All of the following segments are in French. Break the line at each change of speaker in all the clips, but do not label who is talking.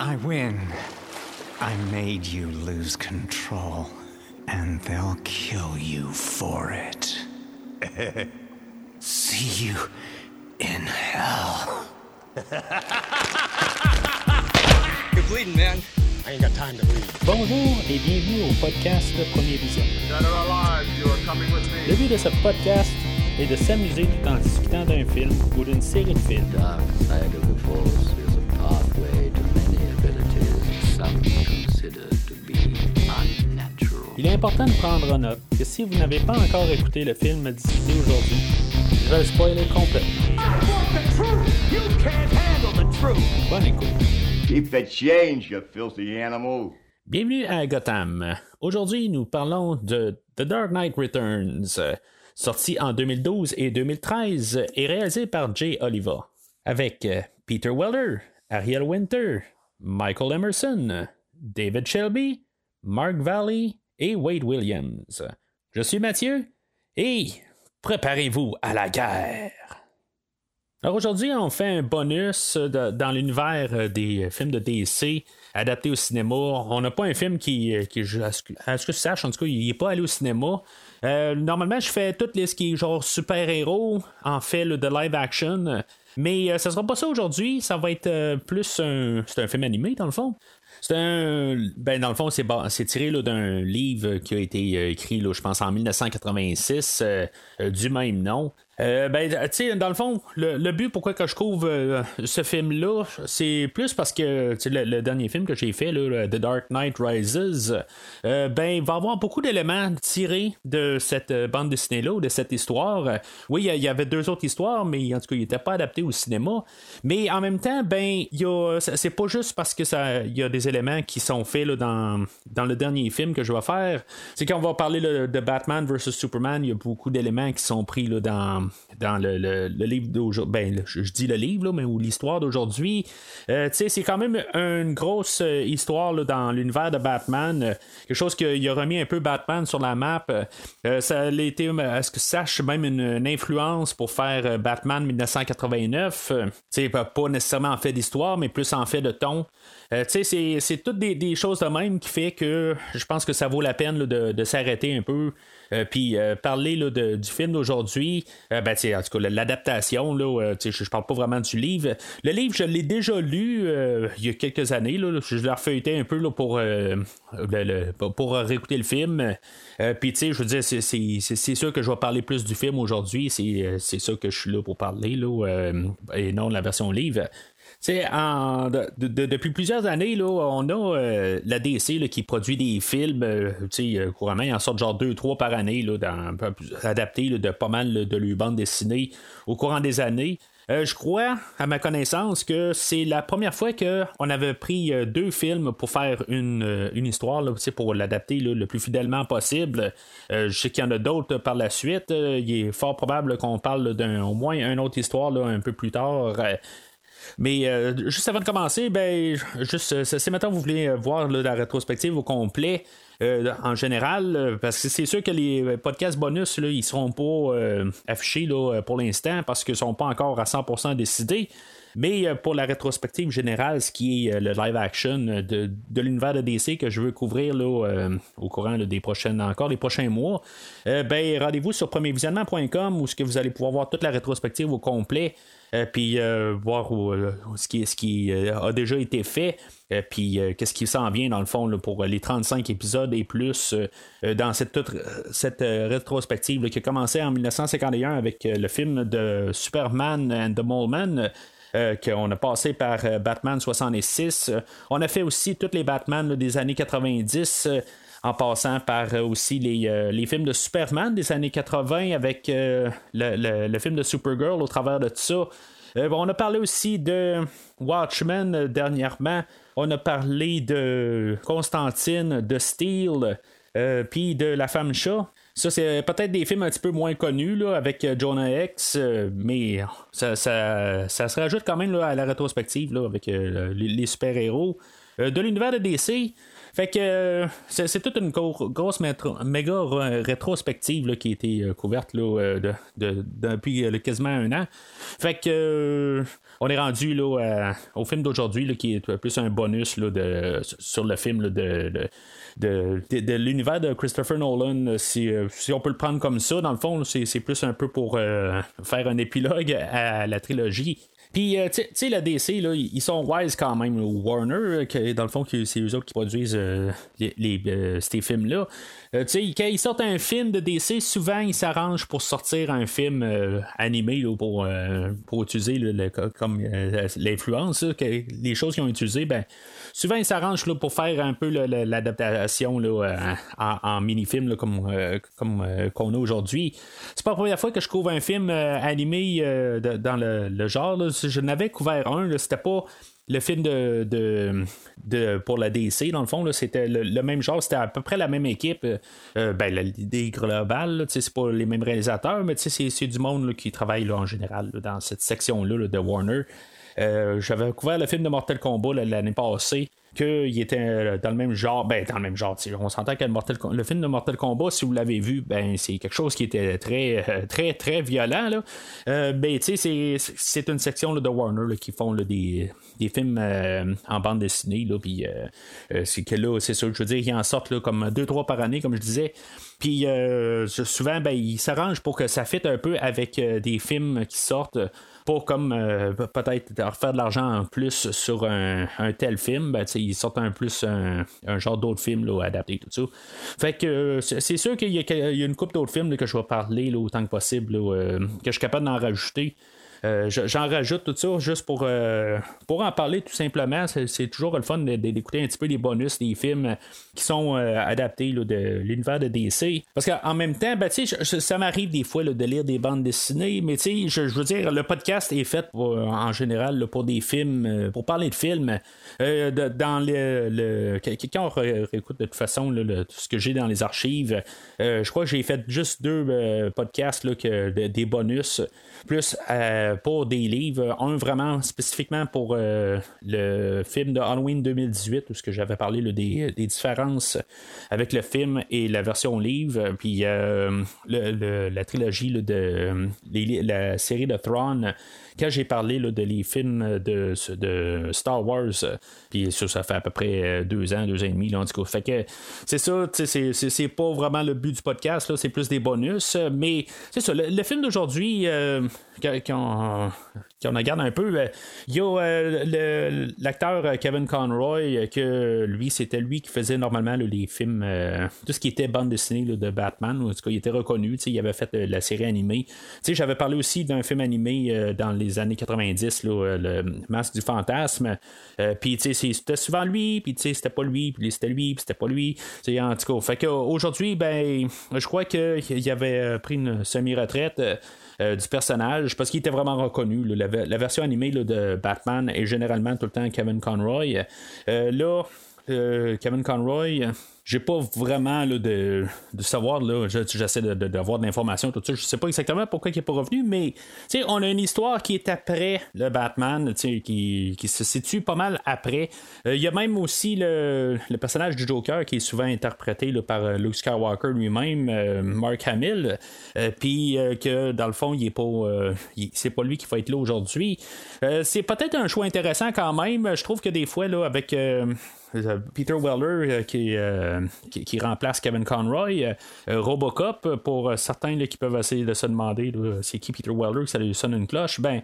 I win. I made you lose control, and they'll kill you for it. See you in hell.
You're bleeding, man. I ain't got time to bleed.
Bonjour et bienvenue au podcast Premier Vision.
Dead or alive, you are coming with me.
Le but de ce podcast est de s'amuser tout en discutant d'un film ou d'une série de films.
dark side of the force
Il est important de prendre en note que si vous n'avez pas encore écouté le film discuté aujourd'hui, je vais le spoiler complètement. Bonne écoute.
Keep the change, you filthy animal.
Bienvenue à Gotham. Aujourd'hui, nous parlons de The Dark Knight Returns, sorti en 2012 et 2013 et réalisé par Jay Oliva, avec euh, Peter Weller, Ariel Winter, Michael Emerson, David Shelby, Mark Valley et Wade Williams. Je suis Mathieu et préparez-vous à la guerre. Alors aujourd'hui, on fait un bonus dans l'univers euh, des films de DC adaptés au cinéma. On n'a pas un film qui, euh, à ce que ce je sache, en tout cas, il n'est pas allé au cinéma. Euh, normalement, je fais toutes les ce qui est genre super-héros, en fait, de live action. Mais euh, ça sera pas ça aujourd'hui, ça va être euh, plus un. C'est un film animé, dans le fond. C'est un. Ben, dans le fond, c'est, tiré d'un livre qui a été euh, écrit, je pense, en 1986, euh, euh, du même nom. Euh, ben, tu sais, dans le fond, le, le but pourquoi que je couvre euh, ce film-là, c'est plus parce que le, le dernier film que j'ai fait, là, The Dark Knight Rises, euh, ben, va avoir beaucoup d'éléments tirés de cette euh, bande dessinée-là ou de cette histoire. Oui, il y avait deux autres histoires, mais en tout cas, il n'était pas adapté au cinéma. Mais en même temps, ben, c'est pas juste parce que ça, y a des éléments qui sont faits là, dans, dans le dernier film que je vais faire. C'est quand on va parler de Batman vs Superman, il y a beaucoup d'éléments qui sont pris là, dans, dans le, le- livre d'aujourd'hui. Ben, je, dis le livre, là, mais l'histoire d'aujourd'hui. Euh, c'est quand même une grosse euh, histoire là, dans l'univers de Batman. Euh, quelque chose qui a remis un peu Batman sur la map. Ça a été, à ce que sache, même une, influence pour faire Batman 1989. Euh, tu sais, pas nécessairement en fait d'histoire, mais plus en fait de ton. C'est, toutes des, choses de même qui fait que je pense que ça vaut la peine de s'arrêter un peu. Euh, puis euh, parler là, de- du film d'aujourd'hui, euh, ben, en tout cas, l'adaptation, je, je parle pas vraiment du livre. Le livre, je l'ai déjà lu il y a quelques années. Là, je l'ai refeuilleté un peu là, pour, pour- réécouter le film. Puis, je veux dire, c'est, sûr que je vais parler plus du film aujourd'hui. C'est, ça que je suis là pour parler, là, et non de la version livre. En- de- de- depuis plusieurs années, là, on a euh, la DC là, qui produit des films, euh, euh, couramment, ils en sortent genre deux, trois par année, là, dans, adaptés là, de pas mal de leur bande dessinée au courant des années. Euh, je crois, à ma connaissance, que c'est la première fois qu'on avait pris euh, deux films pour faire une, euh, une histoire, là, pour l'adapter le plus fidèlement possible. Je sais qu'il y en a d'autres par la suite. Il est fort probable qu'on parle d'un au moins une autre histoire là, un peu plus tard. Mais euh, juste avant de commencer, ben, juste, euh, si maintenant vous voulez euh, voir la rétrospective au complet, en général, parce que c'est sûr que les podcasts bonus, là, ils seront pas affichés là, pour l'instant parce qu'ils sont pas encore à 100% décidés. Mais euh, pour la rétrospective générale, ce qui est euh, le live action de, de l'univers de DC que je veux couvrir là, euh, au courant des prochaines encore des prochains mois, ben rendez-vous sur premiervisionnement.com où ce que vous allez pouvoir voir toute la rétrospective au complet. Puis voir ce qui, ce qui a déjà été fait, puis qu'est-ce qui s'en vient dans le fond pour les 35 épisodes et plus dans cette, toute, cette rétrospective qui a commencé en 1951 avec le film de Superman and the Mole Man. Euh, qu'on a passé par euh, Batman 66. Euh, on a fait aussi tous les Batman des années 90. euh, en passant par aussi les, films de Superman des années 80 avec le, film de Supergirl au travers de tout ça. On a parlé aussi de Watchmen dernièrement. On a parlé de Constantine, de Steel, puis de La femme chat. Ça, c'est peut-être des films un petit peu moins connus là, avec euh, Jonah X, euh, mais ça, ça, ça se rajoute quand même là, à la rétrospective là, avec euh, les, super-héros. De l'univers de DC, Fait que c'est, toute une grosse méga rétrospective qui a été couverte là, depuis quasiment un an. Fait que on est rendu là, au film d'aujourd'hui qui est plus un bonus de, sur le film de, de, l'univers de Christopher Nolan, si, si, on peut le prendre comme ça, dans le fond, c'est, plus un peu pour faire un épilogue à la trilogie. Puis, euh, tu sais, la DC, là, ils sont wise quand même. Warner, euh, que, dans le fond, c'est eux autres qui produisent euh, les, ces films-là. Tu sais, quand ils sortent un film de DC, souvent, ils s'arrangent pour sortir un film animé pour, pour utiliser comme l'influence, les choses qu'ils ont utilisées. Ben, souvent, ils s'arrangent pour faire un peu l'adaptation en, mini-film comme, comme qu'on a aujourd'hui. C'est pas la première fois que je couvre un film animé dans le, genre je n'avais couvert un, c'était pas le film de, de, pour la DC, dans le fond, c'était le, même genre, c'était à peu près la même équipe. Euh, ben, l'idée globale, c'est pas les mêmes réalisateurs, mais c'est du monde qui travaille en général dans cette section-là de Warner. Euh, j'avais couvert le film de Mortal Kombat l'année passée qu'il était euh, dans le même genre, ben dans le même genre, on s'entend que le, le, film de Mortal Kombat, si vous l'avez vu, ben c'est quelque chose qui était très, euh, très, très violent. Là. Euh, ben, c'est une section de Warner qui font des, des, films en bande dessinée, là, puis c'est que là, c'est sûr, je veux dire, ils en sortent là, comme deux, trois par année, comme je disais. Puis souvent, ben, ils s'arrangent pour que ça fitte un peu avec des films qui sortent pour comme peut-être refaire de l'argent en plus sur un, tel film, ben, ils sortent un plus un, genre d'autres films là, adaptés, tout ça. Fait que euh, c'est sûr qu'il y, a une couple d'autres films que je vais parler autant que possible, euh, que je suis capable d'en rajouter. Euh, j'en rajoute tout ça juste pour, euh, pour en parler tout simplement. C'est toujours le fun d'écouter un petit peu les bonus des films qui sont euh, adaptés de l'univers de DC. Parce qu'en même temps, ben, ça m'arrive des fois de lire des bandes dessinées, mais je, je veux dire, le podcast est fait en général pour des films, pour parler de films. dans le, le, Quelqu'un réécoute de toute façon tout ce que j'ai dans les archives. je crois que j'ai fait juste deux podcasts là, que, des bonus, plus euh, pour des livres. Un vraiment spécifiquement pour euh, le film de Halloween 2018, où que j'avais parlé des, différences avec le film et la version livre. Puis euh, la trilogie de la série de Thrawn quand j'ai parlé de les films de, de Star Wars, puis ça, ça fait à peu près deux ans, deux ans et demi, là, en tout cas. Fait que c'est ça, c'est pas vraiment le but du podcast, c'est plus des bonus, mais c'est ça, le, film d'aujourd'hui, quand, on regarde un peu, euh, il y a euh, l'acteur euh, Kevin Conroy, que lui, c'était lui qui faisait normalement les films, tout ce qui était bande dessinée de Batman, en tout cas, il était reconnu, il avait fait la série animée. J'avais parlé aussi d'un film animé dans les années 90, le Masque du fantasme, puis c'était souvent lui, puis c'était pas lui, puis c'était lui, puis c'était pas lui, en tout cas. Fait qu'aujourd'hui, ben, je crois qu'il avait pris une semi-retraite. Euh, du personnage parce qu'il était vraiment reconnu. La, version animée de Batman est généralement tout le temps Kevin Conroy. Euh, là, euh, Kevin Conroy j'ai pas vraiment de, savoir, j'essaie d'avoir de, de, d'informations, tout ça. Je sais pas exactement pourquoi il est pas revenu, mais on a une histoire qui est après le Batman, qui, se situe pas mal après. Euh, il y a même aussi le, personnage du Joker qui est souvent interprété par euh, Luke Skywalker lui-même, euh, Mark Hamill, puis que dans le fond, il est pas, c'est pas lui qui va être là aujourd'hui. c'est peut-être un choix intéressant quand même. Je trouve que des fois, là, avec Peter Weller qui, qui, remplace Kevin Conroy. Robocop, pour certains qui peuvent essayer de se demander c'est qui Peter Weller, ça lui sonne une cloche, ben,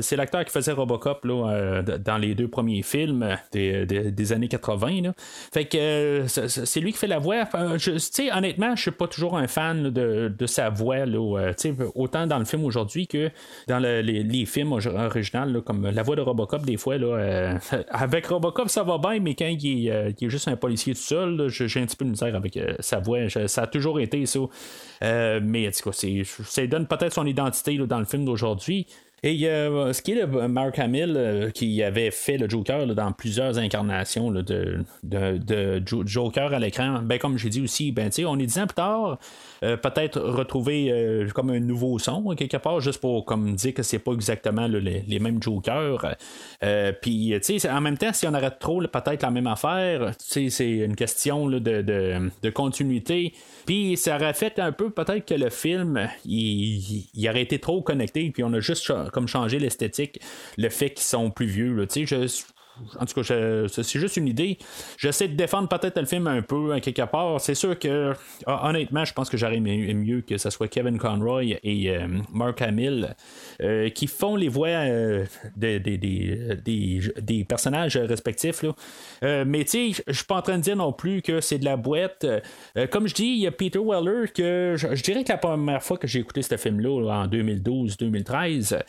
c'est l'acteur qui faisait Robocop là, dans les deux premiers films des, années 80. Fait que c'est lui qui fait la voix. honnêtement, je suis pas toujours un fan de, sa voix, là, autant dans le film aujourd'hui que dans les, films originaux, comme la voix de Robocop, des fois, là, avec Robocop, ça va bien, mais quand il est, juste un policier tout seul, j'ai un petit peu de misère avec sa voix. ça a toujours été ça. mais en tout cas, ça donne peut-être son identité dans le film d'aujourd'hui. Et euh, ce qui est le Mark Hamill, euh, qui avait fait le Joker dans plusieurs incarnations de, de, Joker à l'écran, ben, comme j'ai dit aussi, ben, on est dix ans plus tard, euh, peut-être retrouver comme un nouveau son quelque part, juste pour comme dire que c'est pas exactement les, mêmes Jokers. Puis, en même temps, si on arrête trop peut-être la même affaire, c'est une question de, de, continuité. Puis, ça aurait fait un peu peut-être que le film, il, il aurait été trop connecté, puis on a juste comme changer l'esthétique, le fait qu'ils sont plus vieux. Tu sais, en tout cas, c'est juste une idée. J'essaie de défendre peut-être le film un peu, à quelque part. C'est sûr que, ah, honnêtement, je pense que j'aurais mieux que ce soit Kevin Conroy et euh, Mark Hamill euh, qui font les voix euh, des, des, personnages respectifs. Là. mais tu sais, je suis pas en train de dire non plus que c'est de la boîte. comme je dis, il y a Peter Weller que je, dirais que la première fois que j'ai écouté ce film-là, en 2012-2013,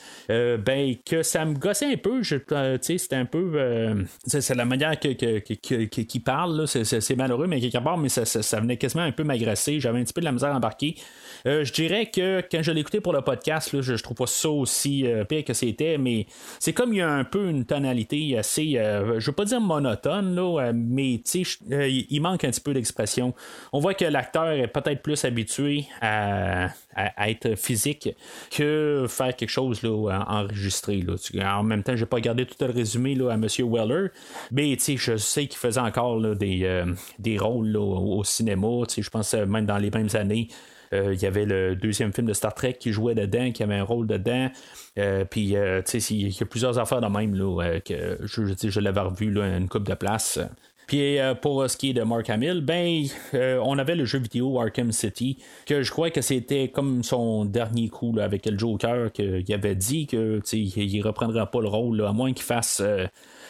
ben que ça me gossait un peu. Tu sais, c'était un peu euh, c'est la manière qu'il parle, c'est malheureux, mais quelque part, mais ça, venait quasiment un peu m'agresser. J'avais un petit peu de la misère à embarquer. Euh, je dirais que quand je l'ai écouté pour le podcast, je, trouve pas ça aussi euh, pire que c'était, mais c'est comme il y a un peu une tonalité assez, je veux pas dire monotone, là, mais il manque un petit peu d'expression. On voit que l'acteur est peut-être plus habitué à, être physique que faire quelque chose là, enregistré. En même temps, j'ai pas regardé tout le résumé là, à M. Weller. Mais je sais qu'il faisait encore des, euh, des rôles au, cinéma. Je pense euh, même dans les mêmes années. Euh, il y avait le deuxième film de Star Trek qui jouait dedans, qui avait un rôle dedans. puis, il y a plusieurs affaires de même là, que je, je l'avais revu là, une coupe de place. Puis pour ce qui est de Mark Hamill, ben on avait le jeu vidéo Arkham City, que je crois que c'était comme son dernier coup avec le Joker, qu'il avait dit que il reprendra pas le rôle, à moins qu'il fasse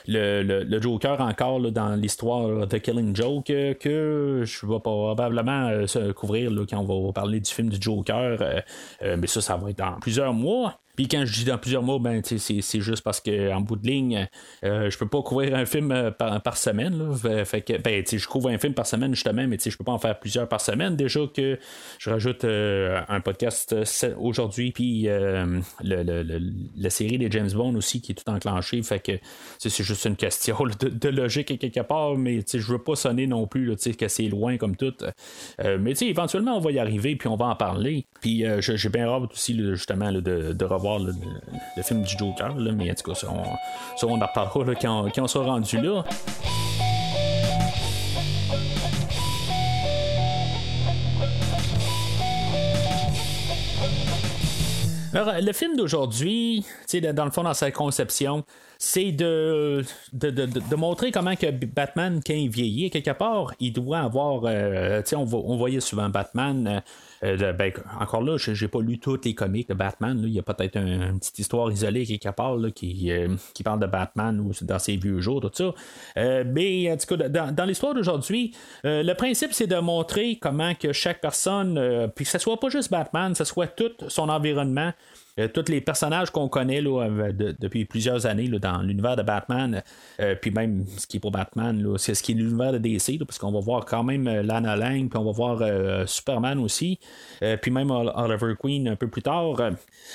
le, Joker encore dans l'histoire de Killing Joke que je vais probablement euh, se couvrir quand on va parler du film du Joker. Euh, euh, mais ça, ça va être dans plusieurs mois. Puis quand je dis dans plusieurs mots, ben, c'est, juste parce qu'en bout de ligne, euh, je peux pas couvrir un film euh, par, semaine. Là. Fait que, ben, je couvre un film par semaine justement, mais je peux pas en faire plusieurs par semaine. Déjà que je rajoute euh, un podcast aujourd'hui, puis le, la série des James Bond aussi qui est tout enclenché. Fait que c'est juste une question de, logique quelque part, mais je veux pas sonner non plus que c'est loin comme tout. mais éventuellement, on va y arriver, puis on va en parler. Puis j'ai bien hâte aussi justement de, de revoir le, film du Joker, mais en tout cas, ça, on, en reparlera quand, on sera rendu là. Alors, le film d'aujourd'hui, dans le fond, dans sa conception, c'est de de, de, montrer comment que Batman, quand il vieillit, quelque part, il doit avoir. Euh, on, on, voyait souvent Batman. Euh, euh, ben, encore là, j'ai pas lu tous les comics de Batman. Il y a peut-être une petite histoire isolée part qui, qui parle de Batman ou dans ses vieux jours, tout ça. mais en tout cas, dans, l'histoire d'aujourd'hui, le principe c'est de montrer comment que chaque personne, puis que ce soit pas juste Batman, ce soit tout son environnement, euh, tous les personnages qu'on connaît là, depuis plusieurs années dans l'univers de Batman, euh, puis même ce qui est pour Batman, c'est ce qui est l'univers de DC, parce qu'on va voir quand même euh, Lana Lang, puis on va voir Superman aussi, puis même Oliver Queen un peu plus tard.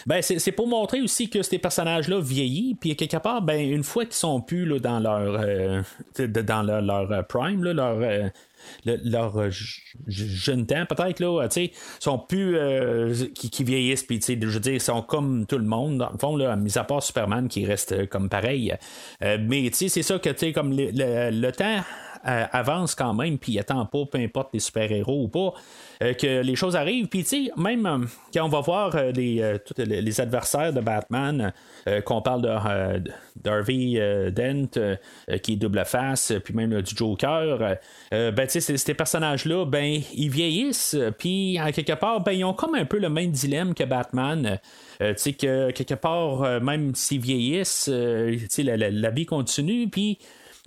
ben, c'est pour montrer aussi que ces personnages-là vieillissent, puis quelque part, ben, une fois qu'ils sont plus dans leur dans leur, leur prime, là, leur leur euh, jeune temps, peut-être, là, tu sont plus. Euh, qui, vieillissent, puis, je veux dire, sont comme tout le monde, dans le fond, là, mis à part Superman qui reste euh, comme pareil. mais, tu sais, c'est ça que, tu sais, comme le, temps avance quand même, puis il attend pas, peu importe les super-héros ou pas. Euh, que les choses arrivent. Puis, tu sais, même euh, quand on va voir euh, les, les, adversaires de Batman, qu'on parle de d'Harvey Dent, qui est double face, puis même du Joker, ben, tu sais, ces personnages-là, ben, ils vieillissent, puis, en quelque part, ben, ils ont comme un peu le même dilemme que Batman. tu sais, que quelque part, même s'ils vieillissent, tu sais, la, vie continue, puis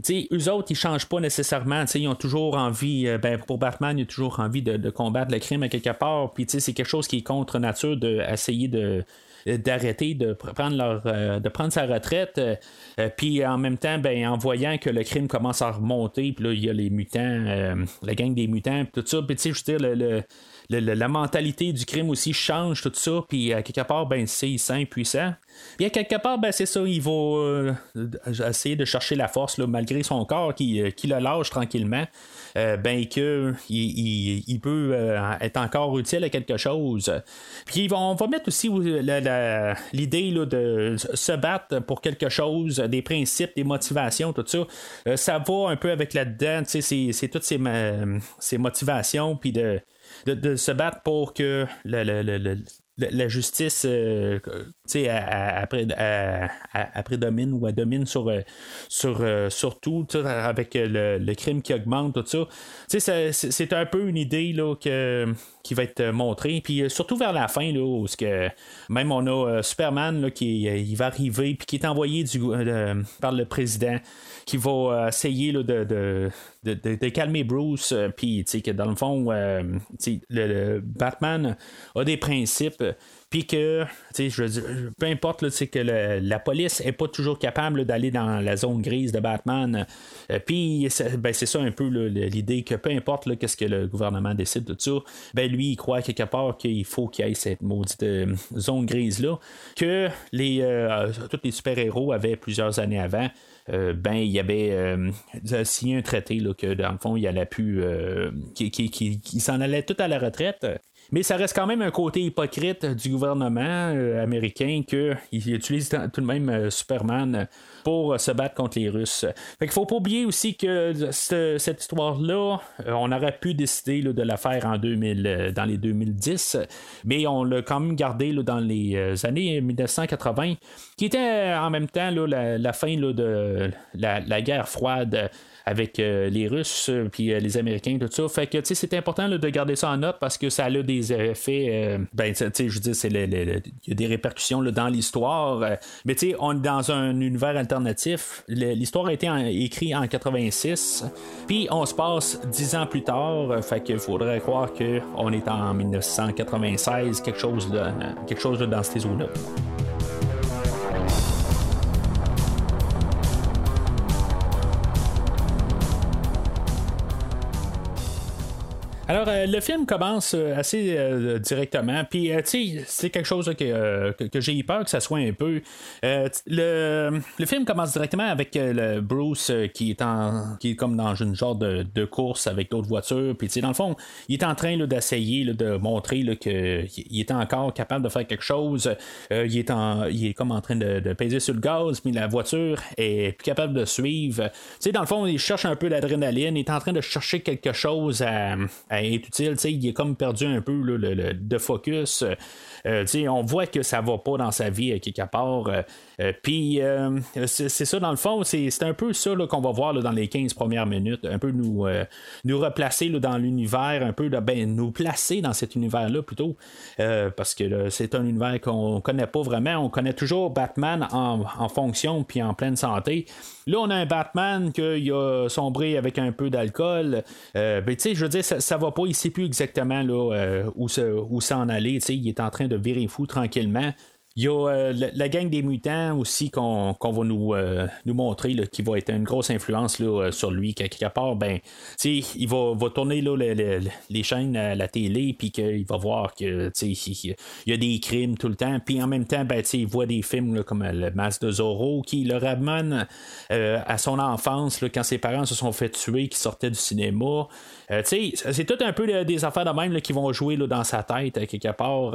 sais, eux autres, ils changent pas nécessairement. Ils ont toujours envie, euh, ben, pour Batman, il a toujours envie de, combattre le crime à quelque part. Puis c'est quelque chose qui est contre nature d'essayer de, d'arrêter de prendre leur de prendre sa retraite puis en même temps ben en voyant que le crime commence à remonter puis là il y a les mutants la gang des mutants tout ça puis tu sais je veux dire le la mentalité du crime aussi change, tout ça. Puis à quelque part, ben, c'est sain, puissant. Puis quelque part, ben, c'est ça, il va euh, essayer de chercher la force, malgré son corps qui, euh, qui le lâche tranquillement. Euh, ben que il, peut être encore utile à quelque chose. Puis on va mettre aussi l'idée de se battre pour quelque chose, des principes, des motivations, tout ça. ça va un peu avec là-dedans, c'est toutes ces, ces motivations, puis de, de, se battre pour que la, justice euh, prédomine ou domine sur, euh, euh, sur tout, avec le, crime qui augmente, tout ça. C'est un peu une idée là, que, qui va être montrée. Puis surtout vers la fin, là, où que, même on a Superman là, qui il va arriver, puis qui est envoyé du, par le président qui va essayer là, de, de, calmer Bruce, puis que dans le fond, le, Batman a des principes puis que, je peu importe, là, que la police est pas toujours capable d'aller dans la zone grise de Batman. Euh, puis, ben, c'est ça un peu l'idée que peu importe qu'est-ce que le gouvernement décide de ça, ben, lui, il croit quelque part qu'il faut qu'il y ait cette maudite euh, zone grise-là, que les, euh, tous les super-héros avaient plusieurs années avant. Ben il y avait signé un traité là, que dans le fond il allait plus qui, qui, qui s'en allait tout à la retraite mais ça reste quand même un côté hypocrite du gouvernement euh, américain qu'il utilise tout de même euh, Superman pour se battre contre les Russes. Fait qu'il faut pas oublier aussi que cette histoire-là, euh, on aurait pu décider de la faire en 2000, dans les 2010, mais on l'a quand même gardé dans les années 1980, qui était en même temps la, fin de la, guerre froide avec euh, les Russes euh, puis euh, les Américains, tout ça. Fait que c'est important de garder ça en note parce que ça a des effets. ben, tu sais, je veux dire, il y a des répercussions dans l'histoire. mais tu sais, on est dans un univers alternatif. L'histoire a été écrite en 86, puis on se passe dix ans plus tard. fait qu'il faudrait croire qu'on est en 1996, quelque chose, de, quelque chose dans ces eaux-là. Alors, euh, le film commence euh, assez euh, directement. Puis, tu sais, c'est quelque chose que, que, j'ai eu peur que ça soit un peu. le, le film commence directement avec le Bruce qui est en qui est comme dans une genre de, de course avec d'autres voitures. Puis, tu sais, dans le fond, il est en train d'essayer de montrer qu'il est encore capable de faire quelque chose. il, est en, il est comme en train de, de, peser sur le gaz, mais la voiture est plus capable de suivre. Tu sais, dans le fond, il cherche un peu l'adrénaline. Il est en train de chercher quelque chose à est utile. Il est comme perdu un peu le, de focus. Euh, on voit que ça va pas dans sa vie quelque part. Euh, euh, puis c'est ça, dans le fond, c'est un peu ça qu'on va voir dans les 15 premières minutes. Un peu nous, nous replacer dans l'univers, un peu ben, nous placer dans cet univers-là plutôt. parce que c'est un univers qu'on connaît pas vraiment. On connaît toujours Batman en, fonction puis en pleine santé. Là, on a un Batman qui a sombré avec un peu d'alcool. ben, tu sais, je veux dire, ça, ça va pas, il sait plus exactement là, où, où s'en aller. Il est en train de virer fou tranquillement. Il y a euh, la, gang des mutants aussi qu'on va nous, euh, nous montrer qui va être une grosse influence là, euh, sur lui. Quelque part, ben, il va, va tourner là, les chaînes à la télé, puis qu'il va voir que il y a des crimes tout le temps. Puis en même temps, ben, il voit des films comme Le Masque de Zorro qui le ramène à son enfance quand ses parents se sont fait tuer, qui sortaient du cinéma. C'est tout un peu des affaires de même qui vont jouer dans sa tête quelque part.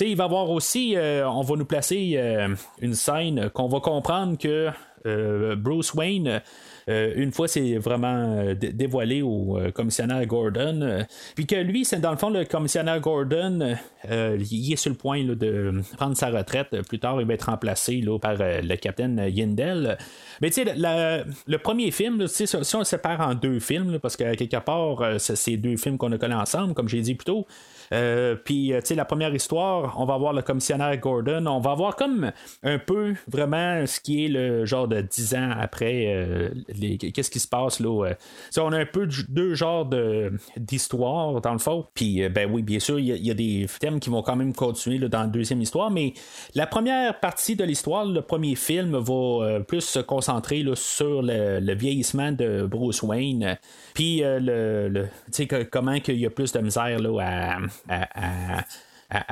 il va voir aussi, on va nous placer euh, une scène qu'on va comprendre que euh, Bruce Wayne euh, une fois c'est vraiment dévoilé au commissionnaire Gordon. puis que lui, c'est dans le fond le commissionnaire Gordon, il est sur le point de prendre sa retraite. Plus tard, il va être remplacé par le capitaine Yindel. Mais tu sais, le premier film, si on le sépare en deux films, parce que quelque part, c'est deux films qu'on a collés ensemble, comme j'ai dit plus tôt. Euh, puis, euh, tu sais, la première histoire, on va voir le commissionnaire Gordon. On va voir comme un peu vraiment ce qui est le genre de dix ans après qu'est-ce qui se passe là. on a un peu deux genres de, d'histoire dans le fond. Puis ben oui, bien sûr, il y, a des thèmes qui vont quand même continuer dans la deuxième histoire, mais la première partie de l'histoire, le premier film, va plus se concentrer sur le, vieillissement de Bruce Wayne. Puis le, le comment qu'il y a plus de misère là, à,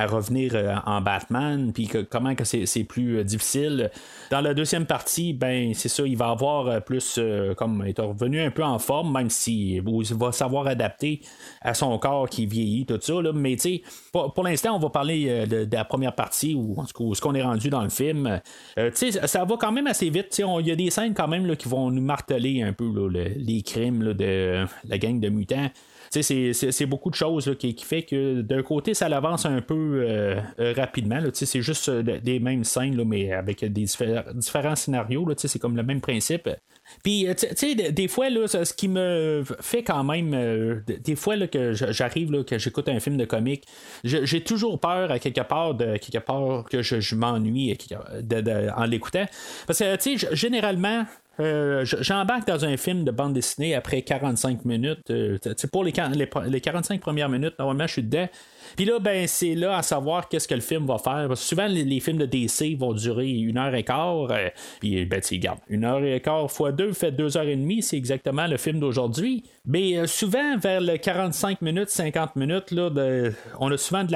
revenir euh, en Batman, puis comment que c'est, plus euh, difficile. Dans la deuxième partie, ben c'est ça, il va avoir euh, plus comme être revenu un peu en forme, même s'il il va savoir adapter à son corps qui vieillit, tout ça. Là. Mais tu sais, pour, l'instant, on va parler de, la première partie ou ce qu'on est rendu dans le film. tu sais, ça va quand même assez vite. Il y a des scènes quand même là, qui vont nous marteler un peu les crimes de la gang de mutants c'est beaucoup de choses qui, qui, fait que d'un côté, ça l'avance un peu euh, euh, rapidement. C'est juste euh, des mêmes scènes, mais avec des différents scénarios. C'est comme le même principe. Puis, tu sais, des fois, là, ce qui me fait quand même, des fois là, que j'arrive, que j'écoute un film de comique, j'ai toujours peur à quelque part, de, quelque part que je, m'ennuie en l'écoutant. Parce que, tu sais, généralement, euh, j'embarque dans un film de bande dessinée après 45 minutes. Euh, pour les, les, 45 premières minutes, normalement, je suis dedans. Puis là, ben, c'est là à savoir qu'est-ce que le film va faire. Parce que souvent, les, films de DC vont durer une heure et quart. Euh, puis, ben, tu regarde, une heure et quart fois deux fait deux heures et demie. C'est exactement le film d'aujourd'hui. Mais souvent, vers le 45 minutes, 50 minutes, là, on a souvent de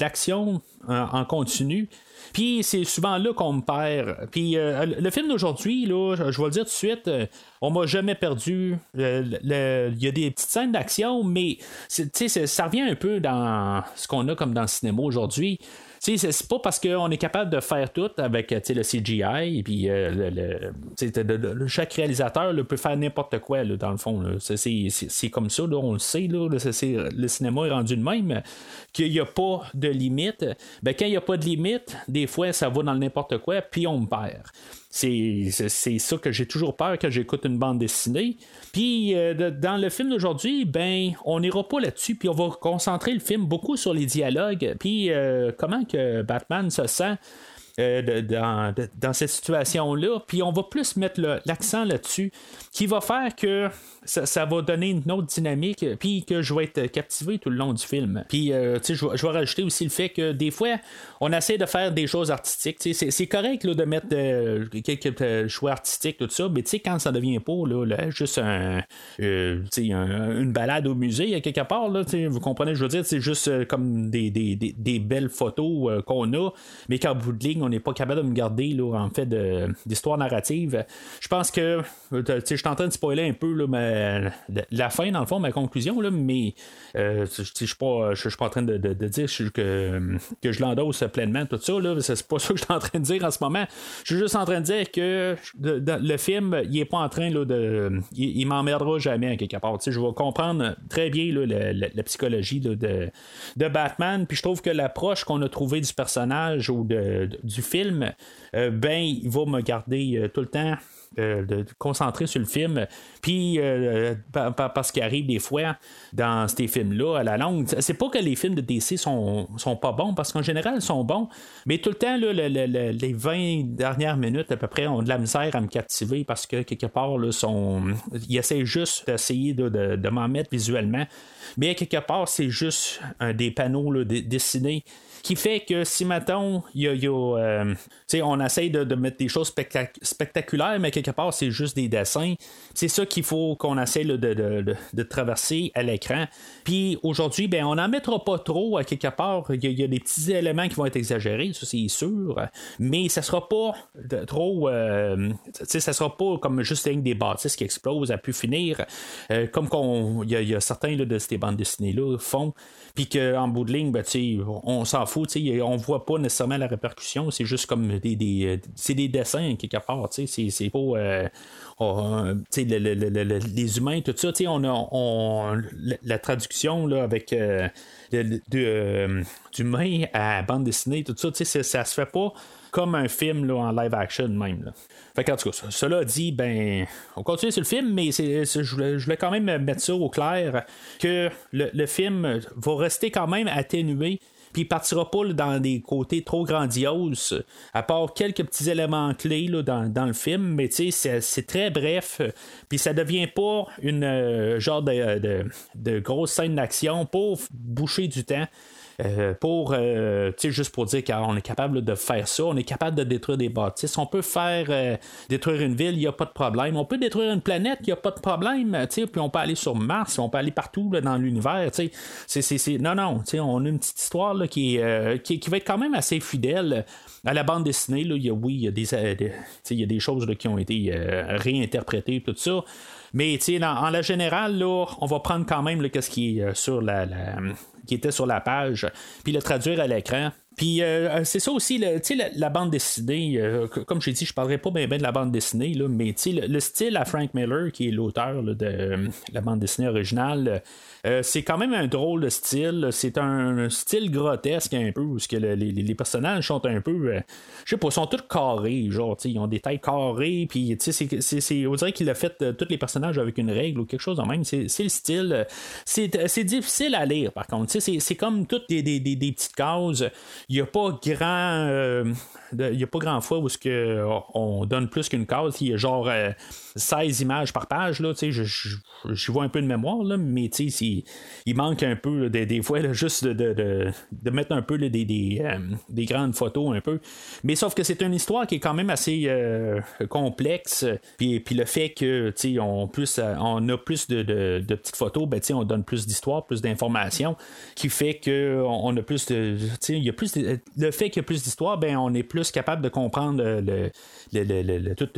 l'action en continu. Puis c'est souvent là qu'on me perd. Puis euh, le film d'aujourd'hui, je vais le dire tout de suite, euh, on m'a jamais perdu. Il y a des petites scènes d'action, mais ça revient un peu dans ce qu'on a comme dans le cinéma aujourd'hui c'est pas parce qu'on est capable de faire tout avec le CGI et puis euh, le, chaque réalisateur peut faire n'importe quoi dans le fond. C'est comme ça, on le sait. le cinéma est rendu de même qu'il n'y a pas de limite. Ben, quand il n'y a pas de limite, des fois ça va dans n'importe quoi, puis on me perd. C'est ça que j'ai toujours peur quand j'écoute une bande dessinée. Puis euh, dans le film d'aujourd'hui, ben on n'ira pas là-dessus, puis on va concentrer le film beaucoup sur les dialogues, puis euh, comment que Batman se sent euh, dans, cette situation-là. Puis on va plus mettre l'accent là-dessus, qui va faire que ça, va donner une autre dynamique, puis que je vais être captivé tout le long du film. Puis, euh, tu sais, je, vais rajouter aussi le fait que des fois, on essaie de faire des choses artistiques. C'est correct là, de mettre euh, quelques choix artistiques, tout ça, mais tu sais, quand ça devient pas là, juste un, une balade au musée, quelque part, là, vous comprenez, je veux dire, c'est juste comme des, des, belles photos qu'on a, mais qu'en bout de ligne, n'est pas capable de me garder là, en fait d'histoire narrative. Je pense que je suis en train de spoiler un peu là, la fin, dans le fond, ma conclusion, là, mais euh, je ne suis pas, en train de, dire que, que je l'endosse pleinement, tout ça. C'est pas ça que je suis en train de dire en ce moment. Je suis juste en train de dire que le film, il est pas en train de. Il, m'emmerdera jamais, quelque part. je vais comprendre très bien la, psychologie de, de Batman, puis je trouve que l'approche qu'on a trouvée du personnage ou de, du film, euh, ben, il va me garder euh, tout le temps euh, de, concentrer sur le film. Puis, euh, parce qu'il arrive des fois dans ces films-là à la longue, c'est pas que les films de DC sont, sont pas bons, parce qu'en général, ils sont bons, mais tout le temps, les 20 dernières minutes à peu près ont de la misère à me captiver parce que quelque part, là, ils essaient juste d'essayer de, de m'en mettre visuellement. Mais quelque part, c'est juste des panneaux dessinés qui fait que si, mettons, y a, euh, on essaye de, mettre des choses spectaculaires, mais quelque part, c'est juste des dessins, c'est ça qu'il faut qu'on essaye de, traverser à l'écran. Puis aujourd'hui, ben, on n'en mettra pas trop à quelque part. Il y, a des petits éléments qui vont être exagérés, ça c'est sûr, mais ça sera pas trop. Euh, ça sera pas comme juste des bâtisses qui explosent à pu finir, euh, comme il y, a certains de ces bandes dessinées-là font puis qu'en bout de ligne, ben, on s'en fout, on voit pas nécessairement la répercussion, c'est juste comme des, des, c'est des dessins quelque part, c'est, c'est pas euh, les humains, tout ça, on a on, la, traduction là, avec euh, de, euh, à bande dessinée, tout ça, ça se fait pas comme un film là, en live action même. Là. Fait tout cas, cela dit, ben, on continue sur le film, mais je, voulais, quand même mettre ça au clair que le, film va rester quand même atténué puis il partira pas dans des côtés trop grandioses, à part quelques petits éléments clés dans, le film, mais c'est très bref, puis ça devient pas une euh, genre de, de grosse scène d'action pour boucher du temps. Euh, pour, euh, tu sais, juste pour dire qu'on est capable de faire ça, on est capable de détruire des bâtisses, on peut faire euh, détruire une ville, il n'y a pas de problème. On peut détruire une planète, il n'y a pas de problème, tu sais, puis on peut aller sur Mars, on peut aller partout dans l'univers, tu sais. Non, non, tu sais, on a une petite histoire là, qui, qui, qui, va être quand même assez fidèle à la bande dessinée. Là, il y a, oui, il y a des, il y a des choses là, qui ont été réinterprétées, tout ça. Mais en la générale, là, on va prendre quand même ce qui est sur la, qui était sur la page, puis le traduire à l'écran. Puis euh, euh, c'est ça aussi, le, la, la bande dessinée, euh, comme j'ai dit, je parlerai pas bien de la bande dessinée, là, mais le, le style à Frank Miller, qui est l'auteur de la bande dessinée originale, euh, c'est quand même un drôle de style. C'est un, style grotesque un peu, où que les, personnages sont un peu. Euh, je sais pas, sont tous carrés. Genre, ils ont des tailles carrées. Puis, c'est, on dirait qu'il a fait euh, tous les personnages avec une règle ou quelque chose de même. C'est, le style. C'est, difficile à lire, par contre. C'est, comme toutes des, petites cases. Il n'y a pas grand. Il n'y a pas grand fois où que on donne plus qu'une case. Il y a genre 16 images par page. Là, je, je, je, vois un peu de mémoire, là, mais il, manque un peu des, fois juste de, mettre un peu des, euh, des, grandes photos un peu. Mais sauf que c'est une histoire qui est quand même assez euh, complexe. Puis, puis le fait que on, plus, on a plus de, petites photos, ben, on donne plus d'histoire, plus d'informations, qui fait que on a plus de. Il y a plus le fait qu'il y a plus d'histoire, ben, on est plus capable de comprendre le, toute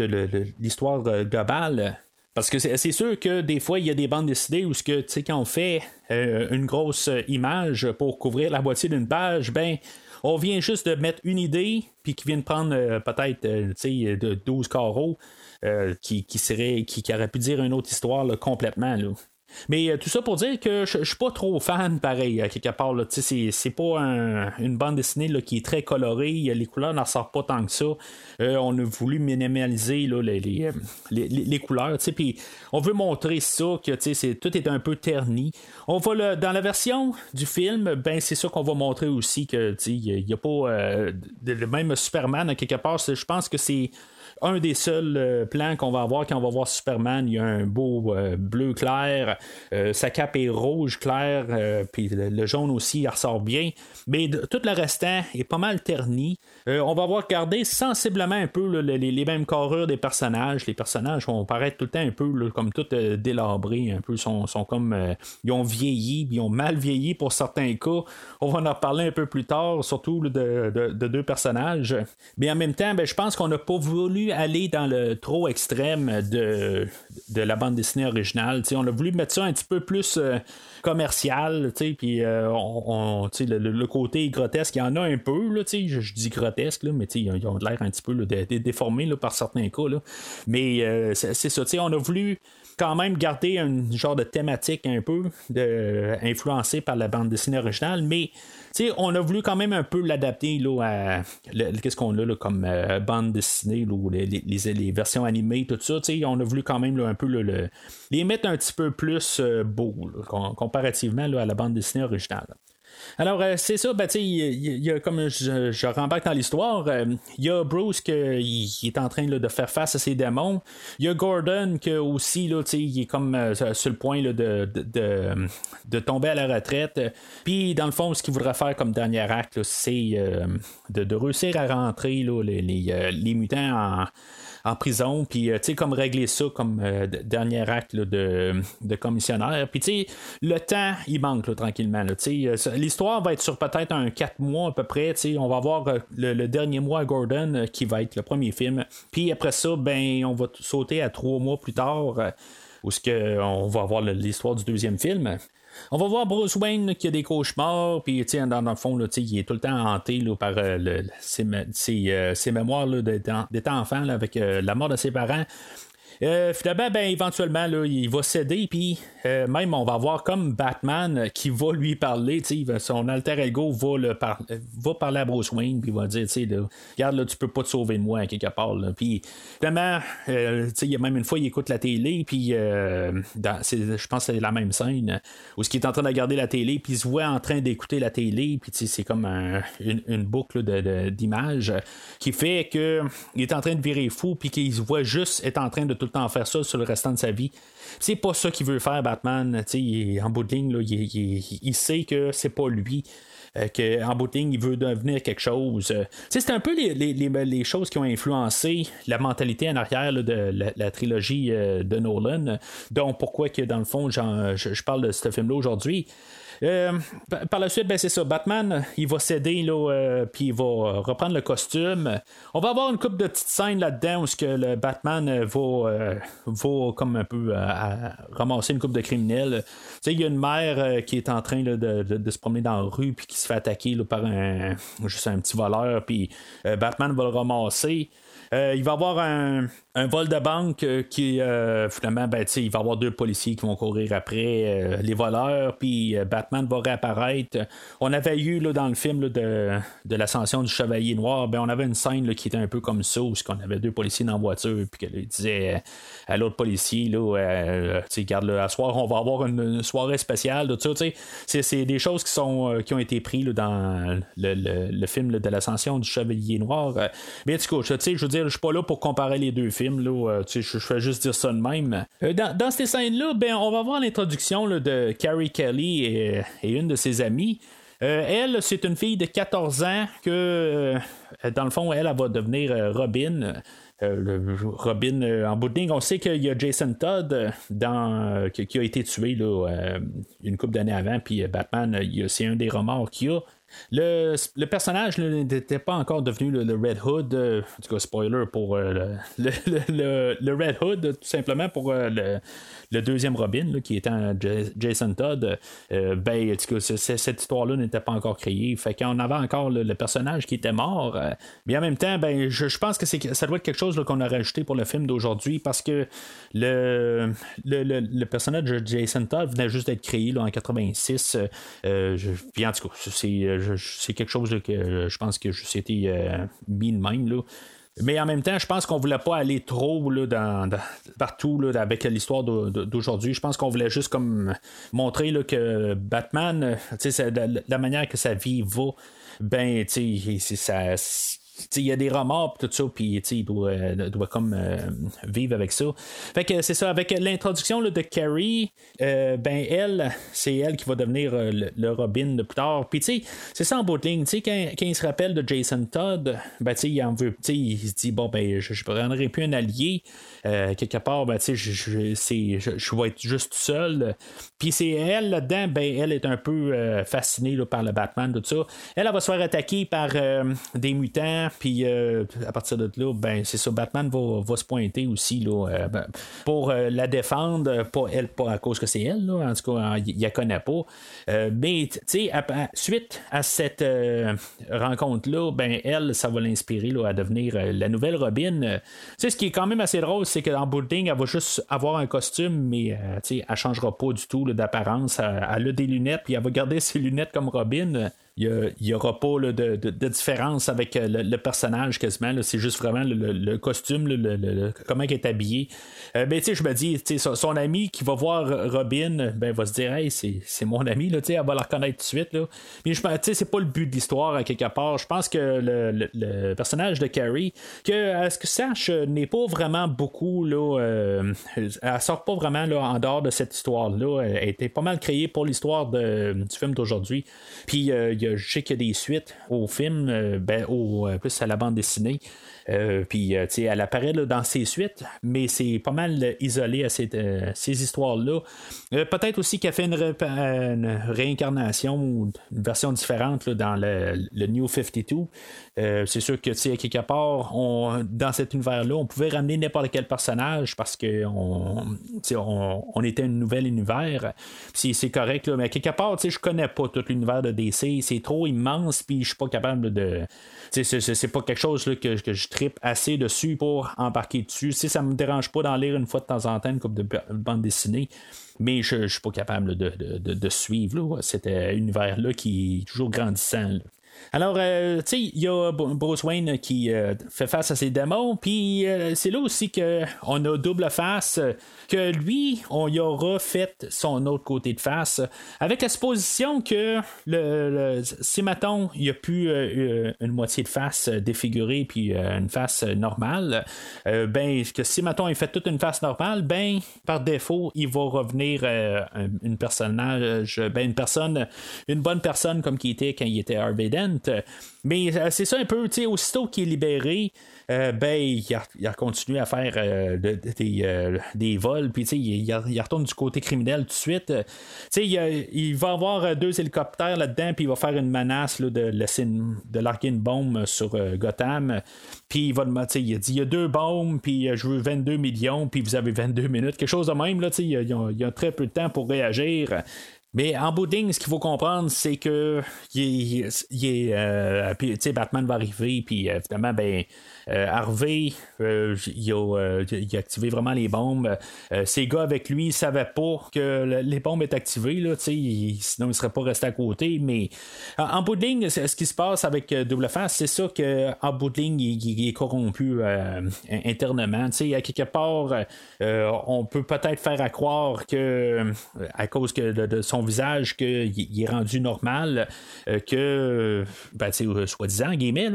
l'histoire globale parce que c'est sûr que des fois, il y a des bandes dessinées où, que, quand on fait euh, une grosse image pour couvrir la moitié d'une page, ben, on vient juste de mettre une idée, puis qui vient de prendre euh, peut-être euh, de 12 carreaux, qui, qui, qui, aurait pu dire une autre histoire complètement. Mais euh, tout ça pour dire que je, suis pas trop fan, pareil, à quelque part. C'est, c'est pas une bande dessinée là, qui est très colorée. Les couleurs n'en sortent pas tant que ça. Euh, on a voulu minimaliser là, les, les, euh, les, les, couleurs. Puis on veut montrer ça, que c'est, tout est un peu terni. On va dans la version du film, ben c'est ça qu'on va montrer aussi que il n'y a, pas le même Superman à quelque part. Je pense que c'est un des seuls euh, plans qu'on va avoir quand on va voir Superman. Il y a un beau euh, bleu clair, euh, sa cape est rouge clair, puis le, jaune aussi, il ressort bien. Mais tout le restant est pas mal terni. On va avoir gardé sensiblement un peu les, mêmes carrures des personnages. Les personnages vont paraître tout le temps un peu comme tout délabrés, un peu sont, comme ils ont vieilli, ils ont mal vieilli pour certains cas. On va en reparler un peu plus tard, surtout de, deux personnages. Mais en même temps, ben, je pense qu'on n'a pas voulu aller dans le trop extrême de, de la bande dessinée originale. on a voulu mettre ça un petit peu plus commercial, puis euh, on, le, côté grotesque, il y en a un peu, là, je, je dis grotesque, là, mais ils ont l'air un petit peu déformés par certains cas. Mais euh, c'est ça, on a voulu quand même garder un genre de thématique un peu influencée par la bande dessinée originale, mais on a voulu quand même un peu l'adapter à qu'est-ce qu'on a là, comme euh, bande dessinée les, versions animées, tout ça. On a voulu quand même un peu le, les mettre un petit peu plus euh, beau comparativement à la bande dessinée originale. Alors, euh, c'est ça, ben, il y, a, comme je, je dans l'histoire, euh, il y a Bruce qui est en train de faire face à ses démons. Il y a Gordon qui aussi, là, il est comme euh, sur le point de, tomber à la retraite. Puis, dans le fond, ce qu'il voudrait faire comme dernier acte, c'est de, réussir à rentrer les, les, mutants en en prison, puis euh, tu sais, comme régler ça comme euh, dernier acte de, de, commissionnaire. Puis tu sais, le temps, il manque tranquillement. Euh, l'histoire va être sur peut-être un 4 mois à peu près. Tu sais, on va voir le, dernier mois à Gordon qui va être le premier film. Puis après ça, ben, on va sauter à trois mois plus tard où ce que on va avoir l'histoire du deuxième film. On va voir Bruce Wayne qui a des cauchemars, puis dans, dans le fond, là, il est tout le temps hanté par euh, ses, euh, ses, mémoires d'être enfant avec euh, la mort de ses parents. Euh, finalement, ben, éventuellement, là, il va céder, puis euh, même on va voir comme Batman qui va lui parler, son alter ego va, le par- va parler à Bruce Wayne, puis va dire, sais, regarde, là, tu peux pas te sauver de moi, quelque part. Là. Puis, finalement, euh, il y a même une fois, il écoute la télé, puis euh, je pense que c'est la même scène, où ce qui est en train de regarder la télé, puis il se voit en train d'écouter la télé, puis c'est comme un- une, boucle de- de- d'images qui fait que il est en train de virer fou, puis qu'il se voit juste être en train de tout le faire ça sur le restant de sa vie. C'est pas ça qu'il veut faire, Batman. En bout de ligne, il, sait que c'est pas lui. euh, qu'en bout de ligne, il veut devenir quelque chose. Euh, c'est un peu les, les- choses qui ont influencé la mentalité en arrière de la, trilogie euh, de Nolan. Donc, pourquoi que dans le fond, je parle de ce film-là aujourd'hui? Euh, par- la suite, ben, c'est ça. Batman, il va céder, euh, puis il va euh, reprendre le costume. On va avoir une coupe de petites scènes là-dedans où ce que le Batman va, va comme un peu ramasser une coupe de criminels. Tu sais, il y a une mère qui est en train de, de- se promener dans la rue puis qui se fait attaquer par un, juste un petit voleur, puis Batman va le ramasser. Euh, il va y avoir un, vol de banque euh, qui, euh, finalement, ben, il va y avoir deux policiers qui vont courir après les voleurs, puis Batman va réapparaître. On avait eu là, dans le film de, de l'ascension du Chevalier Noir, ben, on avait une scène qui était un peu comme ça, où on avait deux policiers dans la voiture, puis qu'il disait à l'autre policier, là, euh, tu sais, garde le à soir, on va avoir une, soirée spéciale, tout ça, c'est, c'est des choses qui, sont, qui ont été prises dans le, le- film de l'ascension du Chevalier Noir. Mais du coup, je veux dire, je suis pas là pour comparer les deux films, là, euh, je, je fais juste dire ça de même. Euh, dans, ces scènes-là, ben, on va voir l'introduction de Carrie Kelly et, une de ses amies. Euh, elle, c'est une fille de 14 ans que, dans le fond, elle, va devenir Robin. Robin, en bout de ligne, on sait qu'il y a Jason Todd qui, a été tué une couple d'années avant, puis Batman, c'est un des remords qu'il y a. Le, le personnage n'était pas encore devenu le, le Red Hood, euh, en tout cas, spoiler pour euh, le- le Red Hood, tout simplement pour euh, le, deuxième Robin, là, qui un Jason Todd. Euh, ben, cette histoire-là n'était pas encore créée. Fait qu'on avait encore le, personnage qui était mort. euh, mais en même temps, ben, je, pense que ça doit être quelque chose qu'on a rajouté pour le film d'aujourd'hui parce que le, le, personnage de Jason Todd venait juste d'être créé en 86. euh, je- c'est, quelque chose que je pense que c'était mis de même. Là. Mais en même temps, je pense qu'on voulait pas aller trop là, dans, dans- partout là, avec l'histoire d'au- d'aujourd'hui. Je pense qu'on voulait juste comme montrer là, que Batman, de la manière que sa vie va, ben, tu sais, ça. Il y a des remords tout ça, puis il doit, euh, doit comme euh, vivre avec ça. Fait que c'est ça, avec l'introduction de Carrie, euh, ben elle, c'est elle qui va devenir le, Robin de plus tard. Puis c'est ça en bout de ligne. Tu quand, il se rappelle de Jason Todd, ben il en veut. Il se dit, bon, ben je, je prendrai plus un allié. Quelque part, ben tu sais, je, vais être juste seul. Puis c'est elle là-dedans, ben elle est un peu fascinée par le Batman, tout ça. Elle, elle va se faire attaquer par des mutants, puis euh, à partir de là, ben c'est ça, Batman va, se pointer aussi là, euh, ben, pour euh, la défendre, pas elle, pas à cause que c'est elle, là, en tout cas, il la connaît pas. Mais tu sais, suite à cette rencontre-là, ben elle, ça va l'inspirer à devenir la nouvelle Robin. Tu ce qui est quand même assez drôle, c'est que dans Building, elle va juste avoir un costume, mais tu sais, elle changera pas du tout d'apparence. Elle a des lunettes, puis elle va garder ses lunettes comme Robin. Il n'y aura pas de, différence avec euh, le, le personnage quasiment. C'est juste vraiment le, le- le costume, le, le- le- comment elle est habillée. Euh, ben, je me dis, son, son ami qui va voir Robin, ben, va se dire, hey, c'est, mon ami, là, elle va la reconnaître tout de suite. Là. Mais je c'est pas le but de l'histoire, à quelque part. Je pense que le, le- le personnage de Carrie, que, à ce que sache, n'est pas vraiment beaucoup, là, euh, elle sort pas vraiment là, en dehors de cette histoire-là. Elle a été pas mal créée pour l'histoire du film d'aujourd'hui. Puis, euh, il y a- je sais qu'il y a des suites au film, euh, ben, au, euh, plus à la bande dessinée. Euh, puis, euh, tu sais, elle apparaît là, dans ses suites, mais c'est pas mal euh, isolé à ces histoires-là. Peut-être aussi qu'elle fait une, ré- une réincarnation ou une version différente là, dans le, New 52. Euh, c'est sûr que, tu sais, quelque part, on, dans cet univers-là, on pouvait ramener n'importe quel personnage parce que on, on, était un nouvel univers. C'est correct, là, mais quelque part, je connais pas tout l'univers de DC. C'est trop immense, puis je suis pas capable de. C'est, pas quelque chose que, que je assez dessus pour embarquer dessus. Si ça me dérange pas d'en lire une fois de temps en temps, comme de bande dessinée, mais je ne suis pas capable de, suivre cet univers-là qui est toujours grandissant. Alors, euh, tu sais, il y a Bruce Wayne qui euh, fait face à ses démons, puis euh, c'est là aussi qu'on a double face, que lui, on y aura fait son autre côté de face, avec la supposition que le, si maintenant il n'y a plus une moitié de face défigurée, puis une face normale, ben, que si maintenant il fait toute une face normale, ben, par défaut, il va revenir une personnage, ben, une personne, une bonne personne comme qui était quand il était Harvey Dent, mais euh, c'est ça un peu, tu sais, aussitôt qu'il est libéré, euh, ben, il a, continué à faire euh, des, vols, puis il, il, retourne du côté criminel tout de suite. il, il, va avoir deux hélicoptères là-dedans, puis il va faire une menace de laisser de larguer une bombe sur Gotham. Puis il va il a dit il y a deux bombes, puis je veux 22 millions, puis vous avez 22 minutes, quelque chose de même. Là, il, y a, très peu de temps pour réagir. Mais en bout ce qu'il faut comprendre, c'est que il, il, euh, Batman va arriver, puis évidemment, ben, euh, Harvey, euh, il a, activé vraiment les bombes. ces gars avec lui ne savaient pas que les bombes étaient activées, là, sinon ils ne seraient pas restés à côté. Mais en, bout de ce qui se passe avec Double Face, c'est ça qu'en bout de ligne, il, est corrompu internement. À quelque part, on peut peut-être faire à croire que à cause de son visage qu'il est rendu normal, euh, que, ben, soi-disant, guillemets,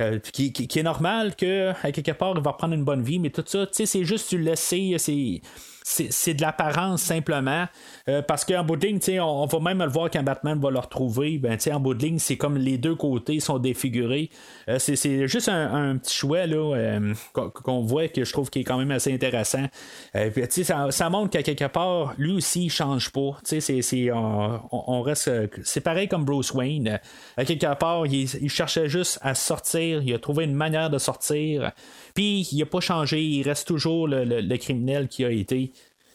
euh, qui, qui, est normal que, quelque part, il va prendre une bonne vie, mais tout ça, c'est juste tu laisser, c'est c'est de l'apparence simplement. Euh, parce qu'en bout de ligne, on, va même le voir quand Batman va le retrouver. Ben, en bout de ligne, c'est comme les deux côtés sont défigurés. Euh, c'est juste un, petit choix là, euh, qu'on voit que je trouve qui est quand même assez intéressant. Puis, ça, ça, montre qu'à quelque part, lui aussi, il change pas. C'est, on, on, reste. C'est pareil comme Bruce Wayne. À quelque part, il cherchait juste à sortir. Il a trouvé une manière de sortir. Puis il n'a pas changé, il reste toujours le, criminel qui a été.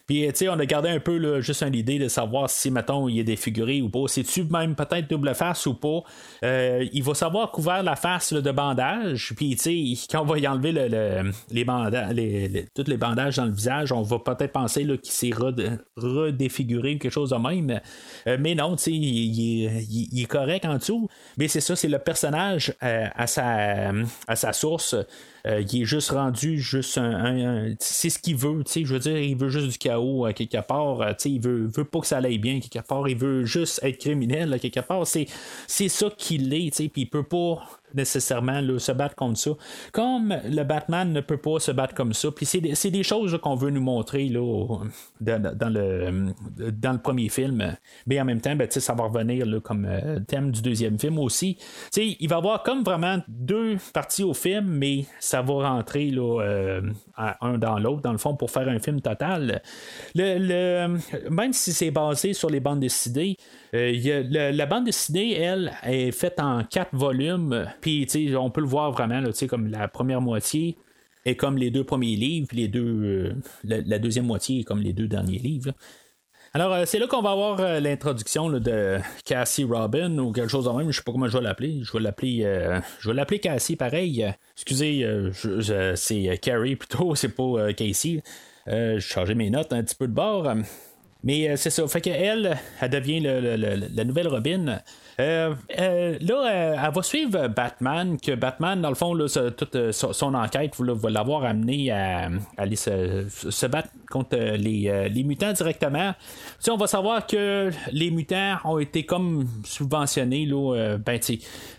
Puis, tu sais, on a gardé un peu juste une idée de savoir si, mettons, il est défiguré ou pas. C'est-tu même peut-être double face ou pas? Euh, il va savoir couvert la face de bandage. Puis, tu sais, quand on va y enlever les les, tous les bandages dans le visage, on va peut-être penser qu'il s'est redéfiguré ou quelque chose de même. Euh, mais non, tu sais, il, est correct en dessous. Mais c'est ça, c'est le personnage euh, à, sa, à sa source. Euh, il est juste rendu juste un. c'est ce qu'il veut, tu sais. Je veux dire, il veut juste du chaos à quelque part. Euh, tu sais, il veut, veut pas que ça aille bien quelque part. Il veut juste être criminel à quelque part. C'est, c'est ça qu'il est, tu sais. Puis il peut pas nécessairement se battre contre ça. Comme le Batman ne peut pas se battre comme ça. Puis c'est des, choses qu'on veut nous montrer là, dans, le, dans le premier film. Mais en même temps, ben, ça va revenir là, comme euh, thème du deuxième film aussi. il va y avoir comme vraiment deux parties au film, mais ça va rentrer là, euh, un dans l'autre, dans le fond, pour faire un film total. Le, même si c'est basé sur les bandes euh, la bande dessinée, elle, est faite en quatre volumes. Puis, on peut le voir vraiment, là, comme la première moitié est comme les deux premiers livres, puis les deux, euh, la, deuxième moitié est comme les deux derniers livres. Alors, euh, c'est là qu'on va avoir l'introduction de Cassie Robin ou quelque chose de même. Je sais pas comment je vais l'appeler. Je vais l'appeler, je vais l'appeler Cassie, pareil. excusez, c'est Carrie plutôt, c'est pas Casey. j'ai changé mes notes un petit peu de bord. Mais c'est ça. Fait qu'elle, elle devient la nouvelle Robin. Euh, euh, là, euh, elle va suivre Batman, que Batman, dans le fond, là, toute son enquête va l'avoir amené à, aller se, battre contre les, mutants directement. on va savoir que les mutants ont été comme subventionnés, là, ben,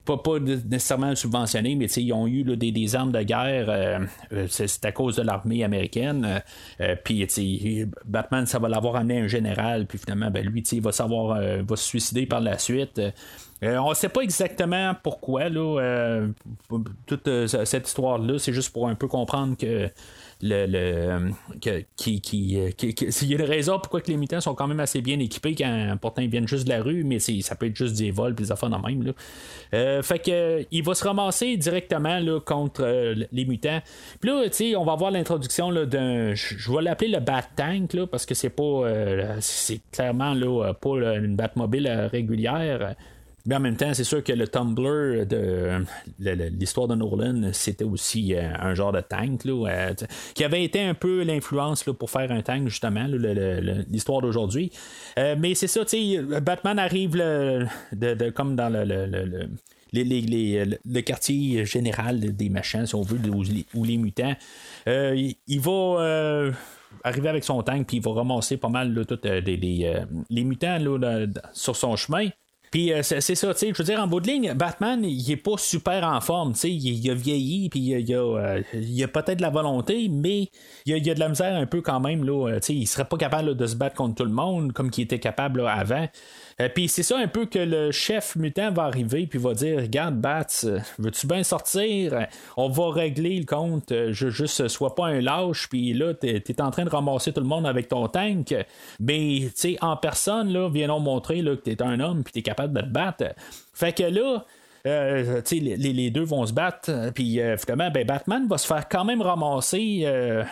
pas, pas nécessairement subventionnés, mais ils ont eu des, armes de guerre. c'est à cause de l'armée américaine. puis Batman, ça va l'avoir amené un général, puis finalement, ben, lui, il va savoir, va se suicider par la suite. Euh, on ne sait pas exactement pourquoi, là, euh, toute euh, cette histoire-là, c'est juste pour un peu comprendre que le, le qui, qui, y a une raison pourquoi que les mutants sont quand même assez bien équipés quand pourtant ils viennent juste de la rue, mais ça peut être juste des vols et des affaires dans même. Là. fait que il va se ramasser directement là, contre les mutants. Puis là, on va voir l'introduction d'un. Je vais l'appeler le Bat Tank là, parce que c'est pas. c'est clairement là, pas une Batmobile régulière. Mais en même temps, c'est sûr que le Tumblr de l'histoire de Nolan, c'était aussi euh, un genre de tank euh, qui avait été un peu l'influence pour faire un tank, justement, l'histoire d'aujourd'hui. Euh, mais c'est ça, Batman arrive comme dans le, quartier général des machins, si on veut, ou les, mutants. il, va arriver avec son tank, puis il va ramasser pas mal les, mutants sur son chemin. Puis euh, c'est ça, tu sais, je veux dire, en bout de ligne, Batman, il est pas super en forme, tu sais, il, a vieilli, puis il a, euh, a peut-être de la volonté, mais il y a, de la misère un peu quand même, là, euh, tu sais, il serait pas capable de se battre contre tout le monde comme qu'il était capable avant. Euh, puis c'est ça un peu que le chef mutant va arriver puis va dire Regarde, Bats, veux-tu bien sortir? On va régler le compte. Je juste sois pas un lâche. Puis là, t'es es en train de ramasser tout le monde avec ton tank. Mais tu sais, en personne, là, viens montrer là, que t'es un homme puis t'es capable de te battre. Fait que là. Euh, les, les, deux vont se battre, puis euh, ben, Batman va se faire quand même ramasser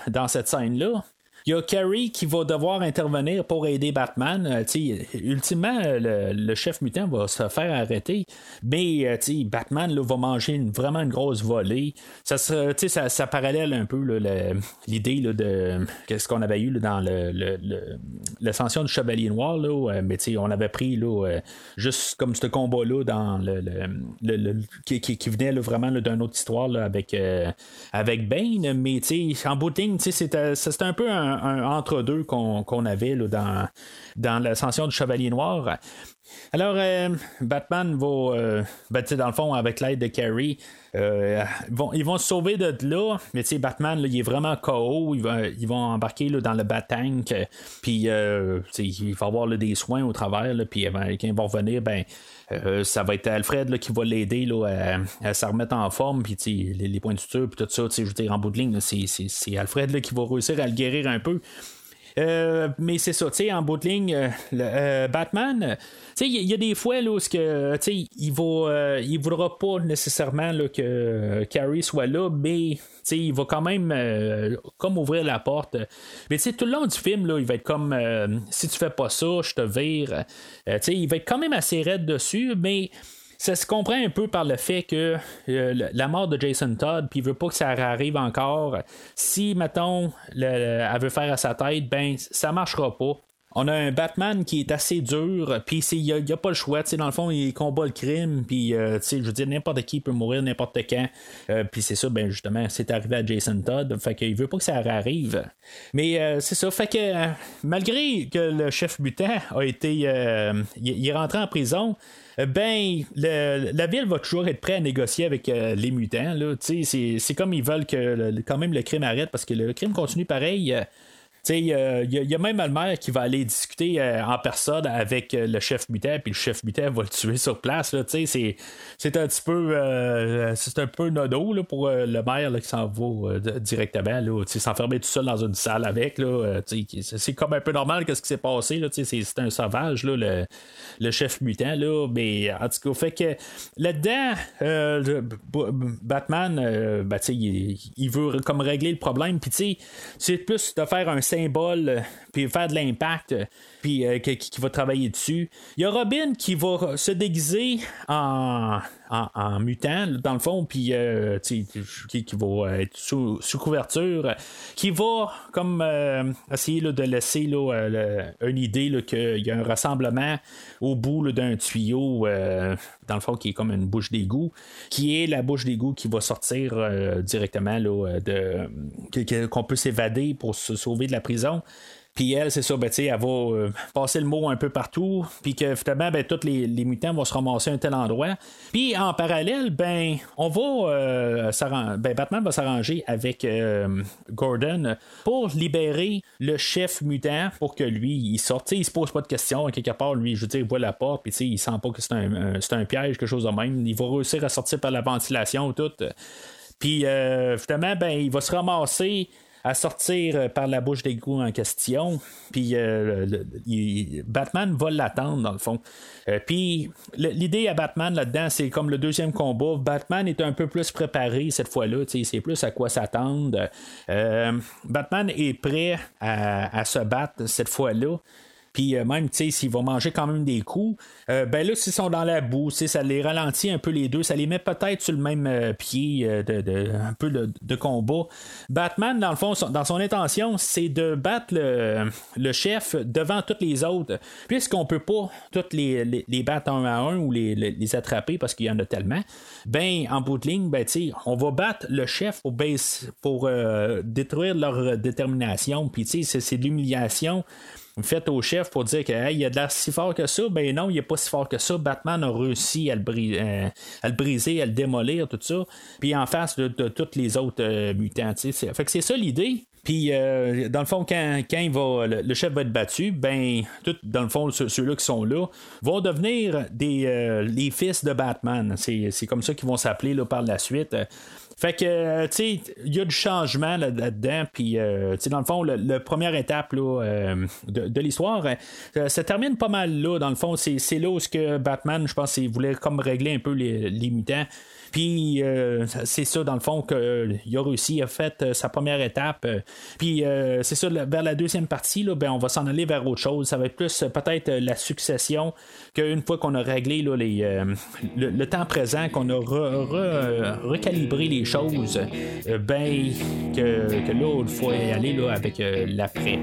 dans cette scène-là. Il y a Carrie qui va devoir intervenir pour aider Batman. Euh, ultimement, le, chef mutant va se faire arrêter, mais euh, Batman va manger vraiment une grosse volée. Ça, ça, parallèle un peu l'idée de ce qu'on avait eu dans l'ascension du Chevalier Noir, euh, mais on avait pris là, juste comme ce combat-là dans le, qui, qui, venait vraiment d'une autre histoire avec, avec Bane, mais en bout c'était un peu un, un, entre-deux qu'on avait dans, dans l'ascension du Chevalier Noir. Alors, euh, Batman va, euh, ben, dans le fond, avec l'aide de Carrie, euh, vont, ils vont se sauver de là, mais Batman, il est vraiment KO, ils vont, embarquer dans le Bat-Tank, puis il va avoir des soins au travers, puis quand ils vont revenir, ben, ça va être Alfred qui va l'aider à, à se remettre en forme, puis les, les, points de suture, puis tout ça, je veux dire, en bout de ligne, c'est Alfred qui va réussir à le guérir un peu. Euh, mais c'est ça, tu sais, en bout de ligne, euh, euh, Batman, tu sais, il y, a des fois là, où que, il va, il voudra pas nécessairement là, que Carrie soit là, mais il va quand même comme ouvrir la porte. Mais tout le long du film, là, il va être comme si tu fais pas ça, je te vire. il va être quand même assez raide dessus, mais ça se comprend un peu par le fait que euh, la mort de Jason Todd, puis il veut pas que ça arrive encore. Si, mettons, elle veut faire à sa tête, ben, ça marchera pas. On a un Batman qui est assez dur, puis il n'y a, pas le choix. Dans le fond, il combat le crime, puis euh, je veux dire, n'importe qui peut mourir n'importe quand. Euh, puis c'est ça, ben justement, c'est arrivé à Jason Todd. Fait qu'il veut pas que ça arrive. Mais c'est ça, fait que malgré que le chef mutant a été. il est rentré en prison. Euh, ben, la ville va toujours être prête à négocier avec euh, les mutants. C'est comme ils veulent que quand même le crime arrête parce que le crime continue pareil. Euh, il y, a même Almer qui va aller discuter euh, en personne avec euh, le chef mutant, puis le chef mutant va le tuer sur place. C'est, un petit peu c'est un peu nodo là, pour le maire qui s'en va directement. Là, s'enfermer tout seul dans une salle avec. Là, c'est comme un peu normal qu'est-ce qui s'est passé. Là, c'est, un sauvage, là, le, chef mutant. Là, mais en tout cas, fait que là-dedans, Batman, ben, il, il, veut comme régler le problème. Puis c'est plus de faire un symbole, euh, puis faire de l'impact, euh, puis euh, qui, va travailler dessus. Il y a Robin qui va se déguiser en, en, mutant, dans le fond, puis qui, qui, va être sous, couverture, qui va comme essayer de laisser là, une idée qu'il y a un rassemblement au bout d'un tuyau, dans le fond, qui est comme une bouche d'égout, qui est la bouche d'égout qui va sortir directement qu'on peut s'évader pour se sauver de la prison. Puis elle, c'est ça, ben, elle va euh, passer le mot un peu partout, puis que finalement, ben, tous les, mutants vont se ramasser à un tel endroit. Puis en parallèle, ben, on va euh, ben, Batman va s'arranger avec euh, Gordon pour libérer le chef mutant pour que lui, il sorte. il se pose pas de questions, quelque part, lui, je veux dire, il voit la porte, puis il sent pas que c'est un, un, piège, quelque chose de même. Il va réussir à sortir par la ventilation, tout. Puis finalement, ben, il va se ramasser à sortir euh, par la bouche d'égout en question. Puis euh, Batman va l'attendre, dans le fond. Euh, puis l'idée à Batman là-dedans, c'est comme le deuxième combat. Batman est un peu plus préparé cette fois-là. C'est plus à quoi s'attendre. Batman est prêt à, se battre cette fois-là. Puis euh, même, tu sais, s'ils vont manger quand même des coups, euh, ben là, s'ils sont dans la boue, ça les ralentit un peu les deux, ça les met peut-être sur le même euh, pied de, un peu de, combat. Batman, dans le fond, dans son intention, c'est de battre le, chef devant toutes les autres, puisqu'on peut pas toutes les, battre un à un ou les, attraper parce qu'il y en a tellement. Ben, en bout de ligne, ben, on va battre le chef pour, pour détruire leur détermination. Puis, c'est de l'humiliation faites au chef pour dire qu'il y a de l'air si fort que ça. Ben non, il n'est pas si fort que ça. Batman a réussi à le, euh, à le briser, à le démolir, tout ça. Puis en face de, de tous les autres euh, mutants. Fait que c'est ça l'idée. Puis, euh, dans le fond, quand, quand il va, le, chef va être battu, ben, tout, dans le fond, ceux-là qui sont là vont devenir des, les fils de Batman. C'est comme ça qu'ils vont s'appeler par la suite. Fait que, euh, tu sais, il y a du changement là-dedans. Puis, euh, tu sais, dans le fond, la première étape là, euh, de, l'histoire, ça termine pas mal là. Dans le fond, c'est là où ce que Batman, je pense, il voulait comme régler un peu les, les mutants. Puis euh, c'est ça, dans le fond, réussi, il a fait euh, sa première étape. Euh, puis c'est ça, vers la deuxième partie, là, ben, on va s'en aller vers autre chose. Ça va être plus peut-être la succession qu'une fois qu'on a réglé là, les, le, temps présent, qu'on a recalibré les choses, ben que, que, là, il faut y aller là, avec l'après.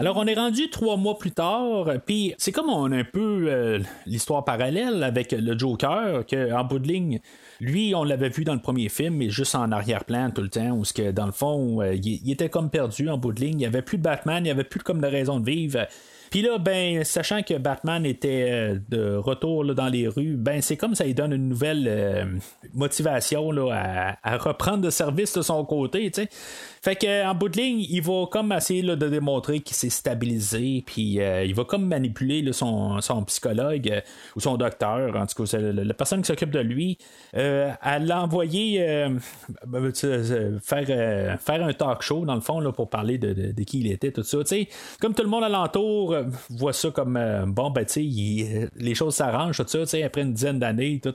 Alors, on est rendu trois mois plus tard, puis c'est comme on a un peu euh, l'histoire parallèle avec le Joker, qu'en bout de ligne, lui, on l'avait vu dans le premier film, mais juste en arrière-plan tout le temps, où que, dans le fond, euh, il, était comme perdu en bout de ligne. Il n'y avait plus de Batman, il n'y avait plus comme de raison de vivre. Puis là, ben, sachant que Batman était euh, de retour dans les rues, ben, c'est comme ça lui donne une nouvelle motivation à, reprendre le service de son côté, tu sais. Fait que en bout de ligne, il va comme essayer de démontrer qu'il s'est stabilisé, puis euh, il va comme manipuler son, psychologue euh, ou son docteur, en tout cas, la, personne qui s'occupe de lui, euh, à l'envoyer ben, faire, faire un talk show, dans le fond, là, pour parler de, qui il était, tout ça. comme tout le monde alentour voit ça comme bon, ben, tu sais, les choses s'arrangent, tout ça, après une dizaine d'années, tout,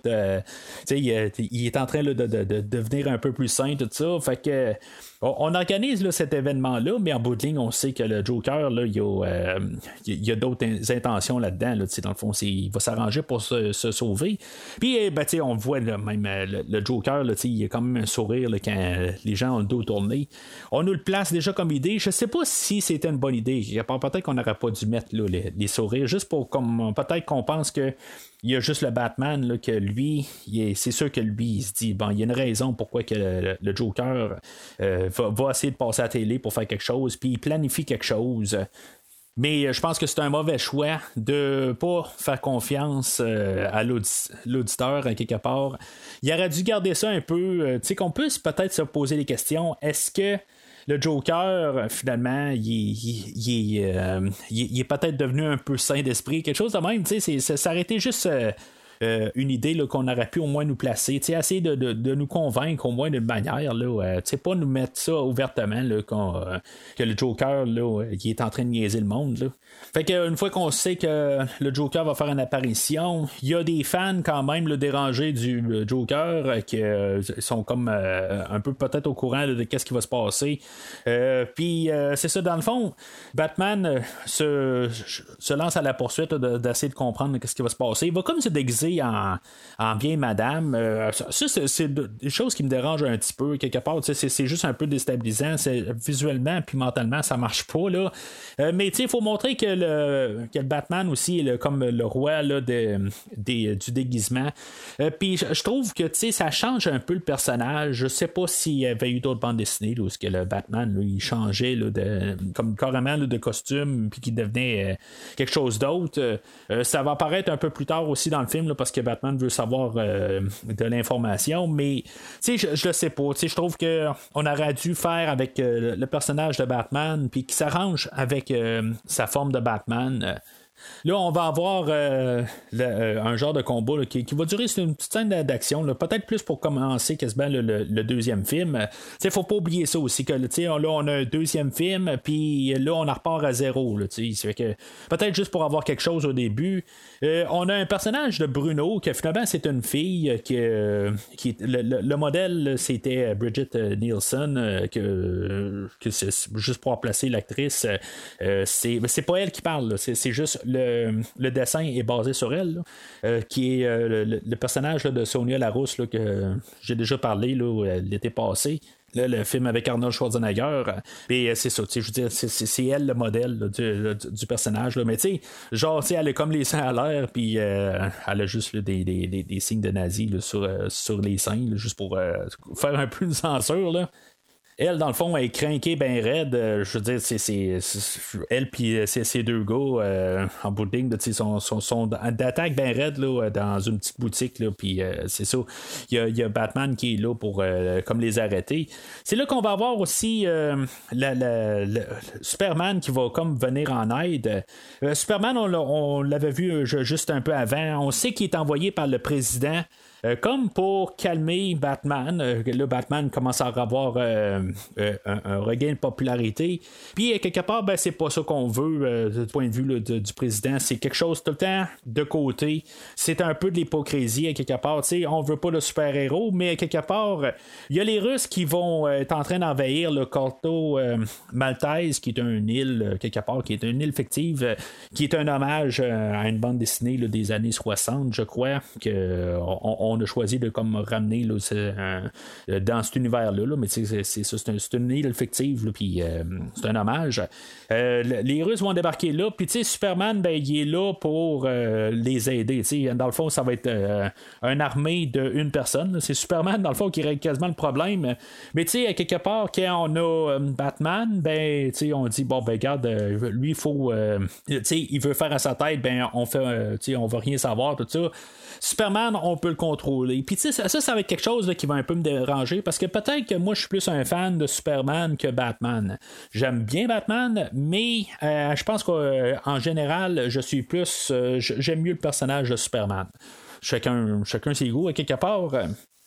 il, il, est en train de, de, devenir un peu plus sain, tout ça. Fait que on organise là, cet événement-là, mais en bout de ligne, on sait que le Joker, là, il y a, euh, d'autres intentions là-dedans. Là, dans le fond, il va s'arranger pour se, sauver. Puis, eh, ben, on voit même euh, le, Joker, là, il a quand même un sourire quand les gens ont le dos tourné. On nous le place déjà comme idée. Je sais pas si c'était une bonne idée. Peut-être qu'on n'aurait pas dû mettre les, sourires, juste pour comme peut-être qu'on pense que il y a juste le Batman là, que lui, c'est sûr que lui, il se dit bon, il y a une raison pourquoi que le, Joker euh, va, essayer de passer à la télé pour faire quelque chose, puis il planifie quelque chose. Mais euh, je pense que c'est un mauvais choix de pas faire confiance euh, à l'auditeur quelque part. Il aurait dû garder ça un peu, tu sais, qu'on puisse peut-être se poser des questions. Est-ce que le Joker, finalement, il, euh, est peut-être devenu un peu sain d'esprit, quelque chose de même. Ça s'arrêtait juste euh, une idée qu'on aurait pu au moins nous placer, essayer de, de, nous convaincre au moins d'une manière, là, euh, pas nous mettre ça ouvertement là, euh, que le Joker là, est en train de niaiser le monde. Là. Fait qu'une fois qu'on sait que le Joker va faire une apparition, il y a des fans quand même le dérangés du Joker qui sont comme un peu peut-être au courant de qu'est-ce qui va se passer. Puis c'est ça, dans le fond, Batman se, se lance à la poursuite d'essayer de comprendre qu'est-ce qui va se passer. Il va comme se déguiser en, bien madame. Euh, ça, c'est des choses qui me dérangent un petit peu, quelque part. C'est juste un peu déstabilisant. Visuellement puis mentalement, ça marche pas. Là. Euh, mais il faut montrer que le, que le Batman aussi est comme le roi là, de, du déguisement. Euh, puis je trouve que ça change un peu le personnage. Je sais pas s'il y avait eu d'autres bandes dessinées où que le Batman il changeait là, de, comme carrément de costume puis qu'il devenait quelque chose d'autre. ça va apparaître un peu plus tard aussi dans le film parce que Batman veut savoir euh, de l'information, mais je, je le sais pas. Je trouve qu'on aurait dû faire avec euh, le personnage de Batman, puis qui s'arrange avec euh, sa forme de Batman. Là, on va avoir euh, le- un genre de combat qui, qui va durer une petite scène d'action, peut-être plus pour commencer quasiment le, le- le deuxième film. Il faut pas oublier ça aussi, que là, on a un deuxième film, puis là, on repart à zéro. Peut-être juste pour avoir quelque chose au début. Euh, on a un personnage de Bruno, que finalement, c'est une fille, qui, euh, le, le- le modèle, c'était Bridget euh, Nielsen, euh, que, que juste pour remplacer l'actrice. euh, c'est pas elle qui parle, c'est juste le, dessin est basé sur elle, euh, qui est euh, le, personnage de Sonia Larousse que j'ai déjà parlé euh, l'été passé. Le film avec Arnold Schwarzenegger. Et c'est ça, je veux dire, c'est- elle le modèle du, du- personnage. Mais tu sais, genre, elle a comme les seins à l'air, puis elle a juste des, des, des, signes de nazi sur, sur les seins, juste pour faire un peu de censure. Là. Elle, dans le fond, elle est craquée bien raide. Euh, je veux dire, c'est, c'est- elle puis euh, ces deux gars euh, en bout de ligne, sont, d'attaque bien raide là, dans une petite boutique. Là, puis c'est ça. Il y, y a Batman qui est là pour comme les arrêter. C'est là qu'on va avoir aussi Superman qui va comme venir en aide. Superman, on, l'a- on l'avait vu ju- juste un peu avant. On sait qu'il est envoyé par le président. Euh, comme pour calmer Batman, euh, là, Batman commence à avoir euh, euh, un, regain de popularité. Puis, euh, quelque part, ben, c'est pas ça qu'on veut euh, du point de vue du président. C'est quelque chose tout le temps de côté. C'est un peu de l'hypocrisie, à quelque part. Tu sais, on veut pas le super-héros, mais à quelque part, euh, il y a les Russes qui vont euh, être en train d'envahir le Corto euh, Maltese, qui est une île, euh, quelque part, qui est une île fictive, euh, qui est un hommage euh, à une bande dessinée des années 60, je crois, euh, on, on a choisi de comme ramener euh, dans cet univers-là. là, mais c'est, ça, c'est, un- une île fictive, puis euh, c'est un hommage. Euh, le- les Russes vont débarquer là, puis Superman, ben, il est là pour les aider. Dans le fond, ça va être une armée d'une personne. C'est Superman, dans le fond, qui règle quasiment le problème. Mais tu sais, quelque part, quand on a Batman, ben, tu sais, on dit, bon, ben, regarde, lui, il faut. tu sais, il veut faire à sa tête, ben, on fait, tu sais, on va rien savoir, tout ça. Superman, on peut le contrôler. Puis, tu sais, ça, ça, va être quelque chose qui va un peu me déranger parce que peut-être que moi, je suis plus un fan de Superman que Batman. J'aime bien Batman, mais euh, je pense qu'en général, je suis plus. euh, j'aime mieux le personnage de Superman. Chacun, chacun ses goûts, à quelque part.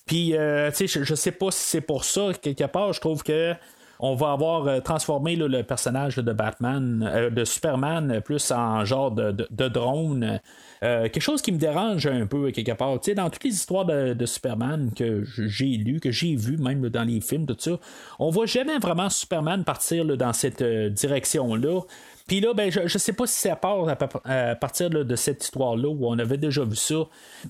Puis, euh, tu sais, je, je sais pas si c'est pour ça, quelque part, je trouve que on va avoir euh, transformé le personnage de Batman, euh, de Superman, euh, plus en genre de, drone. Quelque chose qui me dérange un peu quelque part. Dans toutes les histoires de, Superman que j'ai lues, que j'ai vues, même dans les films, tout ça, on voit jamais vraiment Superman partir dans cette direction-là. Puis là, ben, je, je sais pas si ça part à, à partir de cette histoire-là où on avait déjà vu ça.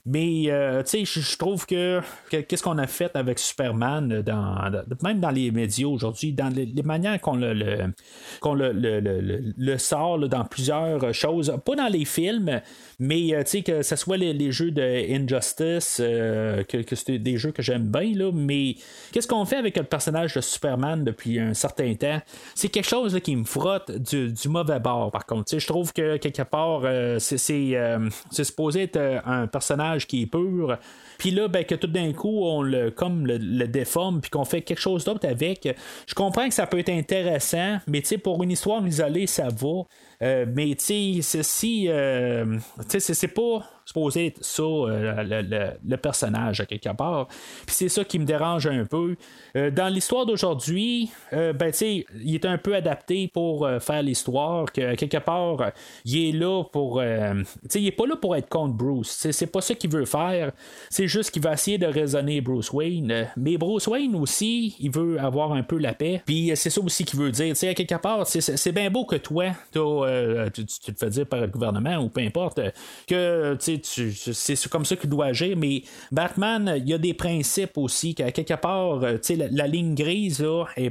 Mais, euh, tu sais, je, trouve que, que- qu'est-ce qu'on a fait avec Superman, dans, dans- même dans les médias aujourd'hui, dans les, manières qu'on le, le- le, sort dans plusieurs choses, pas dans les films, mais, euh, tu sais, que ce soit les, les jeux de Injustice, euh, que, que c'est des jeux que j'aime bien, là, mais qu'est-ce qu'on fait avec le personnage de Superman depuis un certain temps? C'est quelque chose qui me frotte du, du mauvais par contre. Je trouve que quelque part, euh, c'est, euh, supposé être euh, un personnage qui est pur. Puis là, ben, que tout d'un coup, on le, comme le, déforme, puis qu'on fait quelque chose d'autre avec. Je comprends que ça peut être intéressant, mais pour une histoire isolée, ça va. Euh, mais tu sais, ceci, euh, tu sais, c'est- pas supposé être ça, euh, le, le- personnage, à quelque part. Puis c'est ça qui me dérange un peu. Euh, dans l'histoire d'aujourd'hui, ben, tu il est un peu adapté pour faire l'histoire, que quelque part, il est là pour. tu sais, il est pas là pour être contre Bruce. C'est pas ça qu'il veut faire. C'est juste qu'il va essayer de raisonner Bruce Wayne. Euh, Mais Bruce Wayne aussi, il veut avoir un peu la paix. Puis euh, c'est ça aussi qu'il veut dire. Tu sais, à quelque part, c'est- bien beau que toi, euh, tu, te fais dire par le gouvernement ou peu importe, que tu c'est comme ça qu'il doit agir. Mais Batman, il y a des principes aussi, qu'à quelque part, tu sais, la, ligne grise là, est,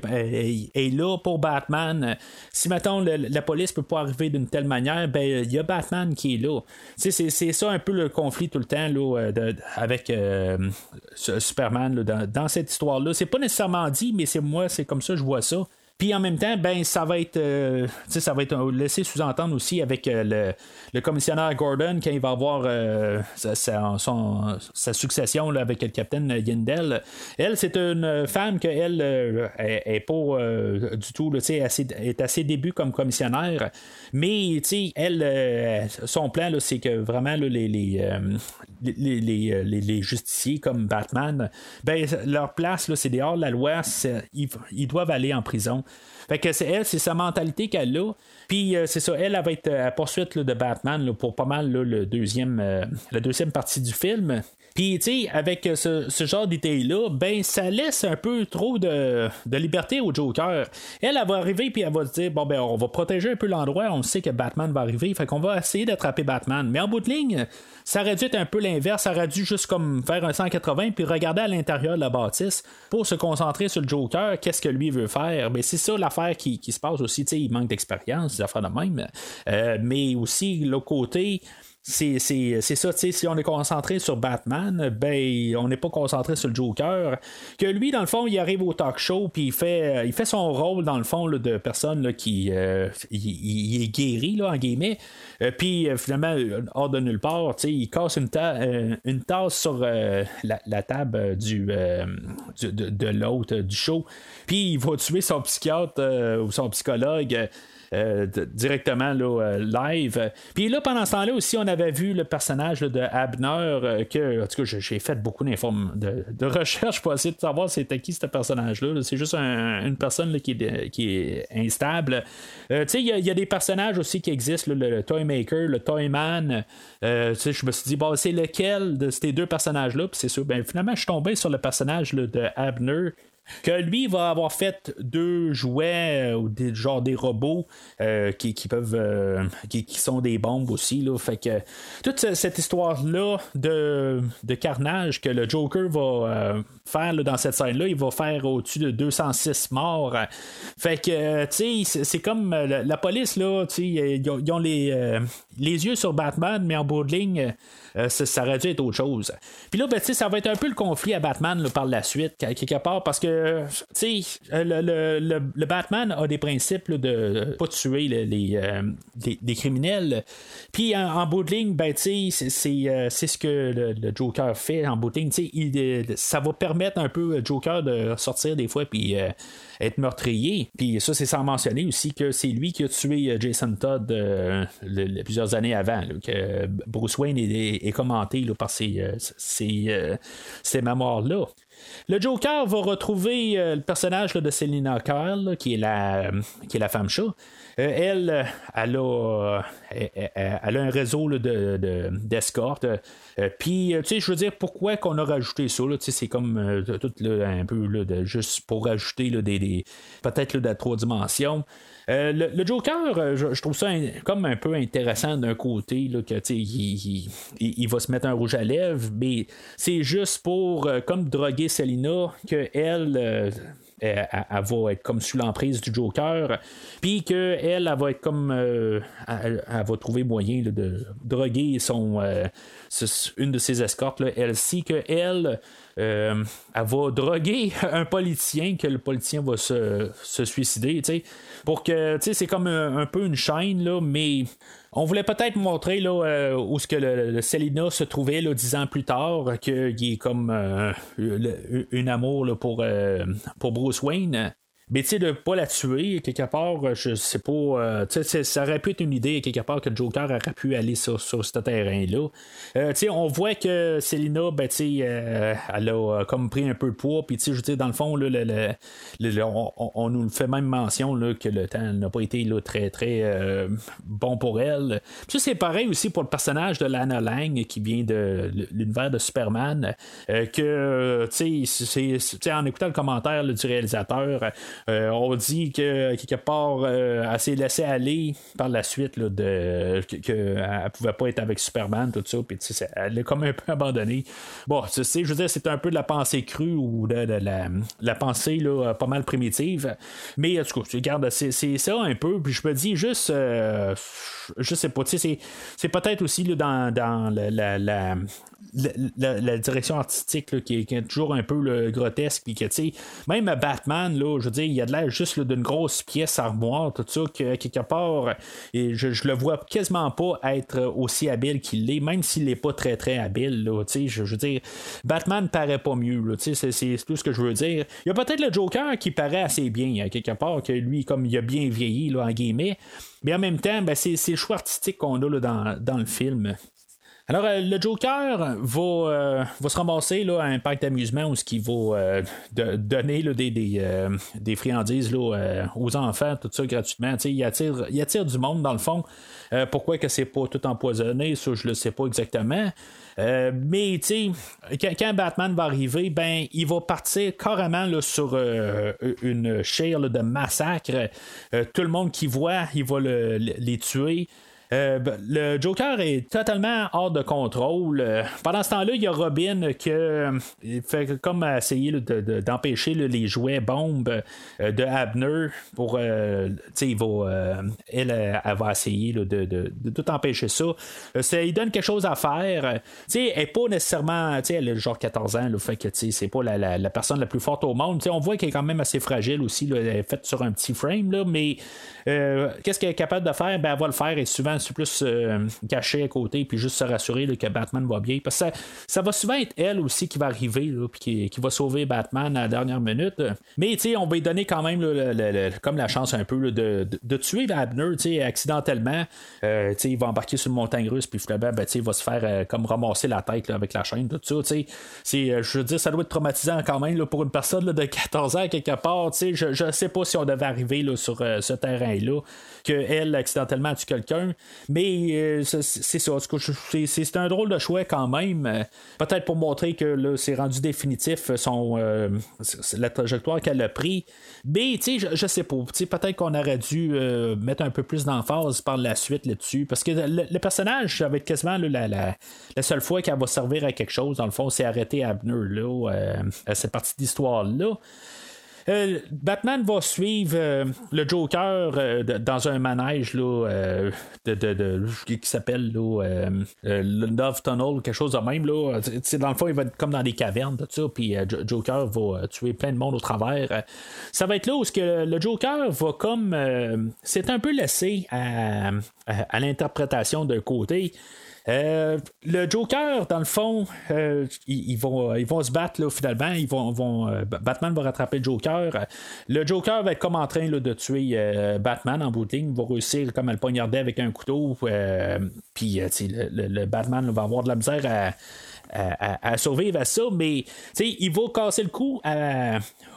est- là pour Batman. Si, mettons, la police peut pas arriver d'une telle manière, ben il y a Batman qui est là. C'est- ça un peu le conflit tout le temps là, avec euh, Superman dans, dans cette histoire-là. C'est pas nécessairement dit, mais c'est moi, c'est comme ça je vois ça. Puis en même temps, ben ça va être, euh, ça va être laissé sous-entendre aussi avec le, le, commissionnaire Gordon quand il va avoir sa, sa, succession là, avec le capitaine Yindel. Elle, c'est une femme que elle est, pas du tout, elle est assez début comme commissionnaire, mais elle, son plan, c'est que vraiment les, les, les, les, justiciers comme Batman, ben, leur place, c'est dehors de la loi, ils, doivent aller en prison. Fait que c'est elle, c'est sa mentalité qu'elle a. Puis euh, c'est ça, elle, va être à poursuite de Batman pour pas mal le deuxième, euh, la deuxième partie du film. Puis, tu sais, avec ce, genre d'idée-là, ben, ça laisse un peu trop de, liberté au Joker. Elle, elle va arriver, puis elle va se dire, bon, ben, on va protéger un peu l'endroit, on sait que Batman va arriver, fait qu'on va essayer d'attraper Batman. Mais en bout de ligne, ça aurait dû être un peu l'inverse, ça aurait dû juste comme faire un 180, puis regarder à l'intérieur de la bâtisse pour se concentrer sur le Joker, qu'est-ce que lui veut faire? Ben, c'est ça l'affaire qui, se passe aussi, tu sais, il manque d'expérience, des affaires de même. Euh, mais aussi, l'autre côté, c'est, ça, tu si on est concentré sur Batman, ben on n'est pas concentré sur le Joker. Que lui, dans le fond, il arrive au talk show, puis il fait, il fait son rôle, dans le fond, de personne qui euh, il, est guéri, là, en guillemets. Euh, puis euh, finalement, hors de nulle part, il casse une, une tasse sur la, table du, de, de l'autre du show. Puis il va tuer son psychiatre ou son psychologue. Euh, directement là, euh, live. Puis là, pendant ce temps-là aussi, on avait vu le personnage de Abner, euh, que, en tout cas, j'ai fait beaucoup de, de recherches pour essayer de savoir c'était qui ce personnage-là. C'est juste une personne qui, est, qui, est, instable. tu sais, il y, a des personnages aussi qui existent, le, Toy Maker, le Toy Man. je me suis dit, bon, c'est lequel de ces deux personnages-là? Puis c'est sûr, ben, finalement, je suis tombé sur le personnage de Abner que lui va avoir fait deux jouets euh, ou des genre des robots euh, qui, peuvent euh, qui, sont des bombes aussi là. fait que toute cette histoire là de, carnage que le Joker va faire dans cette scène là il va faire au-dessus de 206 morts fait que tu sais c'est comme la, police là tu sais ils, ont les, les yeux sur Batman mais en bout de ligne euh, ça, aurait dû être autre chose. Puis là, ben, ça va être un peu le conflit à Batman par la suite, quelque part, parce que euh, le, le, Batman a des principes de pas tuer les, euh, les, criminels. Puis en, bout de ligne, ben, c'est, ce que le, Joker fait en bout de ligne. ça va permettre un peu Joker de sortir des fois, puis être meurtrier. Puis ça, c'est sans mentionner aussi que c'est lui qui a tué Jason Todd plusieurs années avant, que Bruce Wayne est, commenté par ces, euh, euh, mémoires-là. Le Joker va retrouver euh, le personnage de Selina Kyle, qui, est la, qui est la femme chat. Elle, elle a, elle, a un réseau d'escorte. Puis, tu sais, je veux dire, pourquoi qu'on a rajouté ça? C'est comme tout un peu juste pour rajouter des, peut-être de trois dimensions. Euh, le, Joker, euh, je, trouve ça comme un peu intéressant d'un côté, que il, il, va se mettre un rouge à lèvres, mais c'est juste pour euh, comme droguer Selina que elle. Elle, va être comme sous l'emprise du Joker, puis qu'elle, elle, va être comme. elle, va trouver moyen de droguer son. une de ses escortes, là, Elsie, que elle, elle va droguer un politicien, que le politicien va se, suicider. Pour que, tu sais, c'est comme un, peu une chaîne, là, mais on voulait peut-être montrer là, euh, où ce que le, Selina se trouvait là, dix ans plus tard, qu'il est comme euh, une amour là, pour, euh, pour Bruce Wayne. Mais tu sais, de pas la tuer, quelque part, je sais pas. Euh, tu sais, ça aurait pu être une idée, quelque part, que Joker aurait pu aller sur, sur ce terrain-là. Euh, tu sais, on voit que Selina, ben, tu sais, euh, elle a comme pris un peu de poids. Puis, tu sais, je veux dans le fond, là, le, on, nous fait même mention là, que le temps n'a pas été là, très, très bon pour elle. C'est pareil aussi pour le personnage de Lana Lang qui vient de l'univers de Superman. que, tu sais, en écoutant le commentaire du réalisateur, euh, on dit que quelque part, euh, elle s'est laissée aller par la suite là, de pouvait pas être avec Superman, tout ça, puis elle est comme un peu abandonnée. Bon, tu sais, je veux dire, c'est un peu de la pensée crue ou de, la, pensée là, pas mal primitive. Mais en tout cas, regarde, c'est, ça un peu, puis je me dis juste, euh, je sais pas, tu sais, c'est, peut-être aussi dans, la, la, direction artistique qui, est, toujours un peu grotesque puis que même Batman là je veux dire il a de l'air juste d'une grosse pièce armoire, tout ça, que quelque part, je, le vois quasiment pas être aussi habile qu'il l'est, même s'il n'est pas très très habile. Là, je, je veux dire, Batman paraît pas mieux. C'est, tout ce que je veux dire. Il y a peut-être le Joker qui paraît assez bien, quelque part, que lui, comme il a bien vieilli, là, en guillemets. Mais en même temps, ben, c'est, le choix artistique qu'on a là, dans, dans le film. Alors, euh, le Joker va, euh, va se ramasser là, à un parc d'amusement où ce qui va euh, donner des, friandises aux enfants, tout ça gratuitement. il attire, du monde dans le fond. pourquoi que c'est pas tout empoisonné, ça je le sais pas exactement. mais quand, Batman va arriver, ben il va partir carrément là, sur une chaire de massacre. tout le monde qui voit, il va les tuer. Euh, ben, le Joker est totalement hors de contrôle. Euh, pendant ce temps-là, il y a Robin qui euh, fait comme essayer d'empêcher les jouets bombes de Abner pour. il va, elle, elle, va essayer de, tout empêcher ça. il donne quelque chose à faire. elle n'est pas nécessairement. Elle a genre 14 ans, le fait que c'est pas la, personne la plus forte au monde. on voit qu'elle est quand même assez fragile aussi. elle est faite sur un petit frame, là, mais qu'est-ce qu'elle est capable de faire? Ben, elle va le faire et souvent plus euh, caché à côté puis juste se rassurer que Batman va bien. Parce que ça, va souvent être elle aussi qui va arriver puis qui, va sauver Batman à la dernière minute. Mais on va lui donner quand même comme la chance un peu de, tuer Abner accidentellement. Euh, il va embarquer sur une montagne russe puis finalement ben, il va se faire euh, comme ramasser la tête avec la chaîne. Tout ça. je veux dire, ça doit être traumatisant quand même pour une personne de 14 ans quelque part. Je ne sais pas si on devait arriver sur ce terrain-là, qu'elle accidentellement tue quelqu'un. Mais euh, c'est ça. C'est un drôle de choix quand même. Euh, peut-être pour montrer que c'est rendu définitif euh, son, la trajectoire qu'elle a pris. Mais je, je sais pas. Peut-être qu'on aurait dû mettre un peu plus d'emphase par la suite là-dessus. Parce que le, personnage, ça va être quasiment la, la, seule fois qu'elle va servir à quelque chose. Dans le fond, c'est arrêter Abner là, à cette partie d'histoire-là. Euh, Batman va suivre euh, le Joker euh, dans un manège là, de, qui s'appelle le Love Tunnel, quelque chose de même. Là. dans le fond, il va être comme dans des cavernes, tout ça, puis Joker va tuer plein de monde au travers. ça va être là où que le Joker va comme. c'est un peu laissé à, à l'interprétation d'un côté. Euh, le Joker, dans le fond, euh, ils, vont, ils vont se battre finalement. Ils vont, vont euh, Batman va rattraper le Joker. Le Joker va être comme en train de tuer Batman en booting. Il va réussir comme à le poignarder avec un couteau. Puis le, Batman va avoir de la misère à. À, survivre à ça, mais il va casser le cou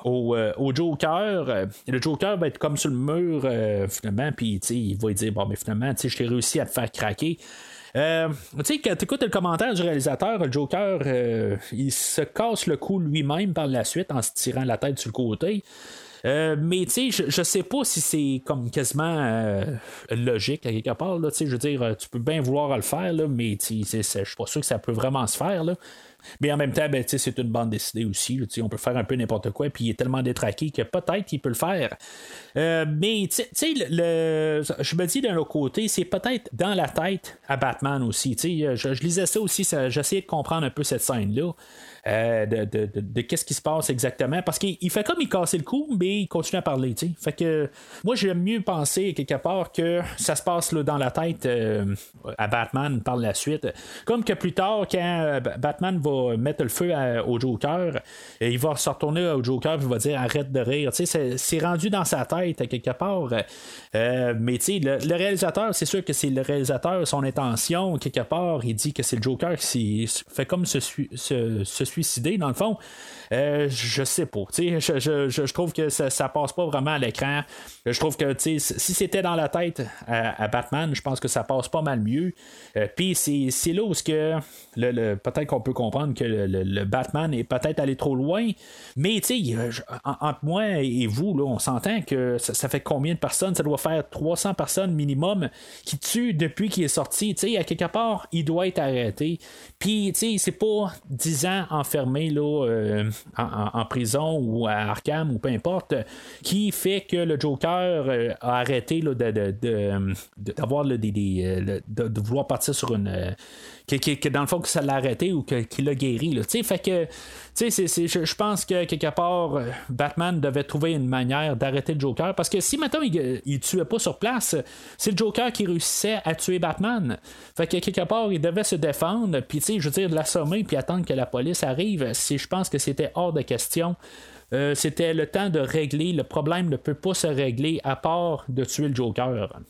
au, au, Joker. Le Joker va être comme sur le mur, finalement, puis il va dire Bon, mais finalement, je t'ai réussi à te faire craquer. Euh, tu sais, quand tu écoutes le commentaire du réalisateur, le Joker, euh, il se casse le cou lui-même par la suite en se tirant la tête sur le côté. Euh, mais tu sais, je, sais pas si c'est comme quasiment logique à quelque part. Là, je veux dire, tu peux bien vouloir le faire, là, mais je suis pas sûr que ça peut vraiment se faire. Là. Mais en même temps, ben, c'est une bande dessinée aussi. on peut faire un peu n'importe quoi, puis il est tellement détraqué que peut-être il peut le faire. Euh, mais le, je me dis d'un autre côté, c'est peut-être dans la tête à Batman aussi. Je, je lisais ça aussi, j'essayais de comprendre un peu cette scène-là. Euh, de, qu'est-ce qui se passe exactement? Parce qu'il fait comme il cassait le coup, mais il continue à parler. Fait que moi, j'aime mieux penser quelque part que ça se passe là, dans la tête euh, à Batman par la suite. Comme que plus tard, quand euh, Batman va mettre le feu au Joker, il va se retourner au Joker et il va dire arrête de rire. C'est rendu dans sa tête quelque part. mais le, le réalisateur, c'est sûr que c'est le réalisateur, son intention, quelque part, il dit que c'est le Joker qui fait comme se, se, se suicider, dans le fond. Euh, je sais pas. Je, je, je, trouve que ça, passe pas vraiment à l'écran. Je trouve que si c'était dans la tête à, Batman, je pense que ça passe pas mal mieux. Euh, puis c'est là où que le, peut-être qu'on peut comprendre que le, Batman est peut-être allé trop loin. Mais entre moi et vous, là, on s'entend que ça, fait combien de personnes? Ça doit faire 300 personnes minimum qui tuent depuis qu'il est sorti. à quelque part, il doit être arrêté. Puis c'est pas 10 ans enfermé là, euh, en, prison ou à Arkham ou peu importe, qui fait que le Joker euh, a arrêté là, d'avoir de, de, des, euh, de, vouloir partir sur une. Que, dans le fond, que ça l'a arrêté ou qu'il l'a guéri. Là, fait que je pense que quelque part, Batman devait trouver une manière d'arrêter le Joker. Parce que si maintenant il, il tuait pas sur place, c'est le Joker qui réussissait à tuer Batman. Fait que quelque part, il devait se défendre, puis je veux dire, l'assommer, puis attendre que la police arrive. Si je pense que c'était hors de question. Euh, c'était le temps de régler. Le problème ne peut pas se régler à part de tuer le Joker.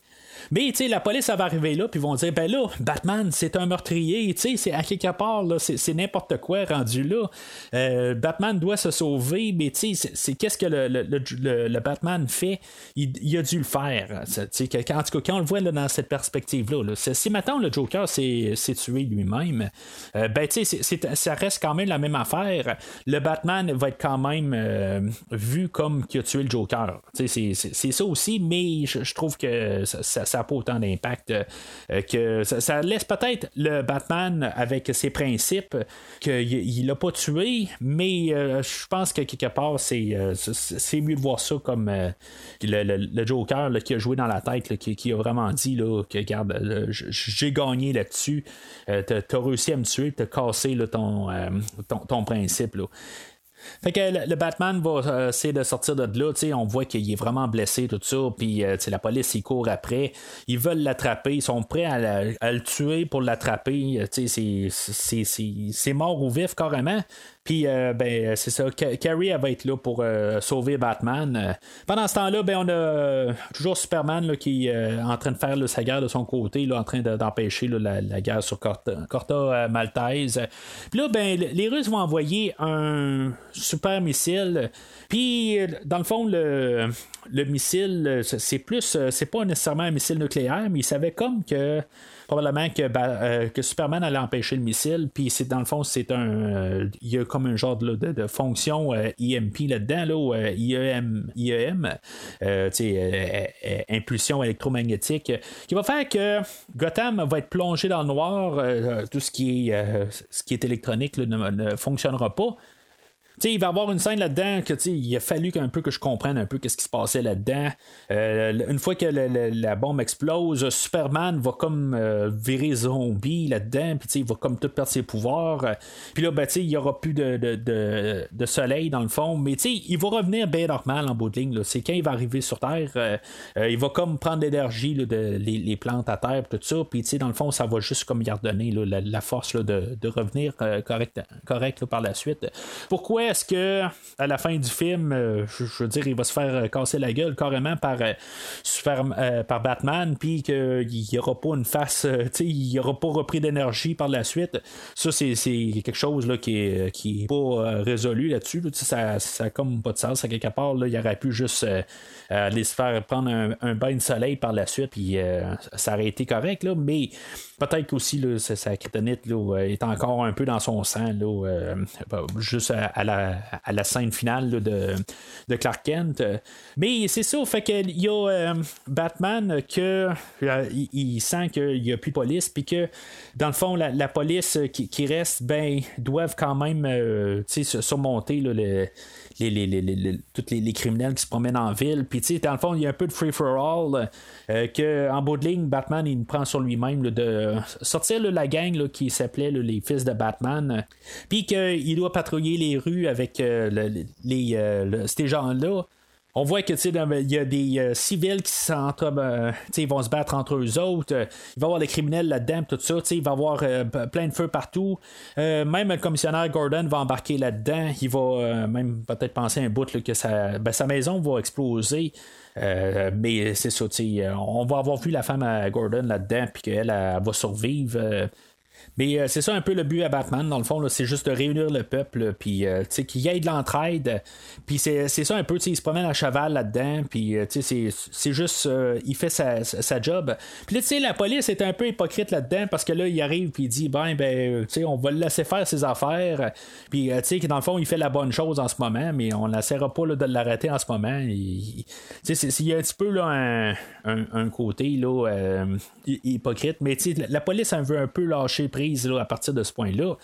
Mais tu sais, la police va arriver là, puis vont dire ben là, Batman, c'est un meurtrier, tu sais, c'est à quelque part, là, c'est, n'importe quoi rendu là. Euh, Batman doit se sauver, mais tu sais, c'est, qu'est-ce que le, le, Batman fait? Il, a dû le faire. En tout cas, quand on le voit là, dans cette perspective-là, si maintenant le Joker s'est, tué lui-même, euh, ben tu sais, ça reste quand même la même affaire. Le Batman va être quand même euh, vu comme qui a tué le Joker. C'est, c'est, ça aussi, mais je, trouve que ça n'a pas autant d'impact euh, que ça, laisse peut-être le Batman avec ses principes qu'il l'a pas tué, mais euh, je pense que quelque part c'est, euh, c'est mieux de voir ça comme le, Joker qui a joué dans la tête, qui, a vraiment dit là, que regarde, j'ai gagné là-dessus, t'as, as réussi à me tuer, t'as cassé ton, ton, principe. Fait que le, Batman va euh, essayer de sortir de là, on voit qu'il est vraiment blessé, tout ça, puis euh, la police, il court après, ils veulent l'attraper, ils sont prêts à, le tuer pour l'attraper, euh, c'est mort ou vif carrément, puis, euh, ben, c'est ça. Carrie, elle va être là pour euh, sauver Batman. Euh, pendant ce temps-là, ben, on a toujours Superman là, qui est en train de faire sa guerre de son côté, là, en train d'empêcher la, guerre sur Corta, Maltese. Puis là, ben, les Russes vont envoyer un super missile. Puis, dans le fond, le, le missile, c'est plus, c'est pas nécessairement un missile nucléaire, mais il savait comme que probablement que, euh, que Superman allait empêcher le missile, puis c'est dans le fond, c'est un. Euh, il y a comme un genre de, de, fonction EMP euh, là-dedans, là, IEM, IEM impulsion électromagnétique, qui va faire que Gotham va être plongé dans le noir, tout ce qui est, ce qui est électronique ne, fonctionnera pas il va y avoir une scène là-dedans que il a fallu un peu que je comprenne un peu qu'est-ce qui se passait là-dedans. Euh, une fois que la bombe explose, Superman va comme euh, virer zombie là-dedans, puis il va comme tout perdre ses pouvoirs. Puis là, ben, il n'y aura plus de, de, soleil dans le fond, mais il va revenir bien normal en bout de ligne. C'est quand il va arriver sur Terre, euh, il va comme prendre l'énergie de les, plantes à terre, tout ça, puis dans le fond, ça va juste comme y redonner la, force de, revenir correct, correct par la suite. Pourquoi est-ce que à la fin du film, euh, je, veux dire, il va se faire euh, casser la gueule carrément par, euh, par Batman, puis qu'il n'y aura pas une face, il n'y aura pas repris d'énergie par la suite. Ça, c'est, quelque chose là, qui n'est qui est pas résolu là-dessus. Ça, ça comme pas de sens. À quelque part, là, il aurait pu juste aller se faire prendre un, bain de soleil par la suite, puis ça aurait été correct, là, mais peut-être qu'aussi sa kryptonite est encore un peu dans son sang, là, juste à la à, la scène finale de, de, Clark Kent. Mais c'est ça, fait qu'il y a euh, Batman que euh, il, sent qu'il n'y a plus de police, puis que dans le fond, la, police qui, reste, ben, doivent quand même euh, surmonter le les, les, les, tous les, criminels qui se promènent en ville. Puis, tu sais, dans le fond, il y a un peu de free-for-all euh, que, en bout de ligne, Batman, il prend sur lui-même de sortir la gang qui s'appelait les Fils de Batman. Puis qu'il doit patrouiller les rues avec euh, les, euh, ces gens-là on voit que il y a des euh, civils qui s'entre, euh, vont se battre entre eux autres. il va y avoir des criminels là-dedans, tout ça. Il va y avoir euh, plein de feu partout. même le commissionnaire Gordon va embarquer là-dedans. Il va même peut-être penser un bout que sa, ben, maison va exploser. mais c'est ça, on va avoir vu la femme à Gordon là-dedans, puis qu'elle va survivre. Mais euh, c'est ça un peu le but à Batman, dans le fond, c'est juste de réunir le peuple, puis euh, qu'il y ait de l'entraide. Puis c'est ça un peu, il se promène à cheval là-dedans, puis euh, c'est juste, il fait sa, sa job. Puis là, tu sais, la police est un peu hypocrite là-dedans, parce que là, il arrive, puis il dit, ben, ben, tu sais, on va le laisser faire ses affaires. Puis, tu sais, dans le fond, il fait la bonne chose en ce moment, mais on n'essaiera pas de l'arrêter en ce moment. Il, y a un petit peu là, un, côté là, hypocrite, mais tu sais, la police, elle veut un peu lâcher prise à partir de ce point-là.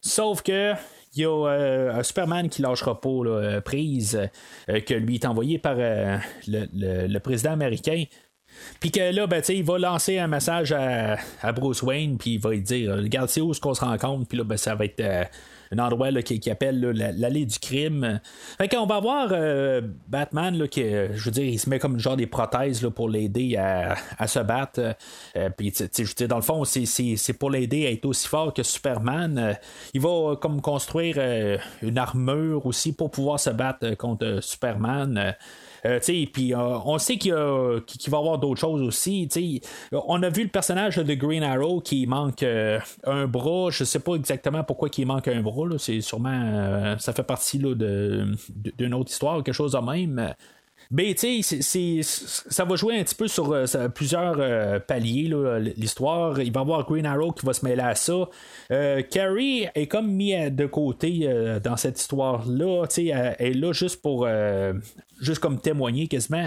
Sauf que il y a euh, un Superman qui lâchera pas euh, prise, euh, que lui est envoyé par le, président américain Puis que là, ben, il va lancer un message à, Bruce Wayne, puis il va lui dire Regarde, c'est où est-ce qu'on se rencontre, puis là, ben, ça va être. Euh, un endroit qui, appelle l'allée du crime. Fait qu'on va voir euh, Batman là, qui, je veux dire, il se met comme genre des prothèses pour l'aider à, à, se battre. Euh, puis, je dans le fond, c'est pour l'aider à être aussi fort que Superman. Euh, il va comme construire une armure aussi pour pouvoir se battre contre Superman. Euh, euh, on sait qu'il, va y avoir d'autres choses aussi. On a vu le personnage de Green Arrow qui manque euh, un bras. Je sais pas exactement pourquoi il manque un bras. C'est sûrement ça fait partie d'une autre histoire, quelque chose de même. Mais tu sais, ça va jouer un petit peu sur euh, plusieurs euh, paliers, l'histoire. Il va y avoir Green Arrow qui va se mêler à ça. Euh, Carrie est comme mis de côté dans cette histoire-là. Tu elle est là juste pour. juste comme témoigner quasiment.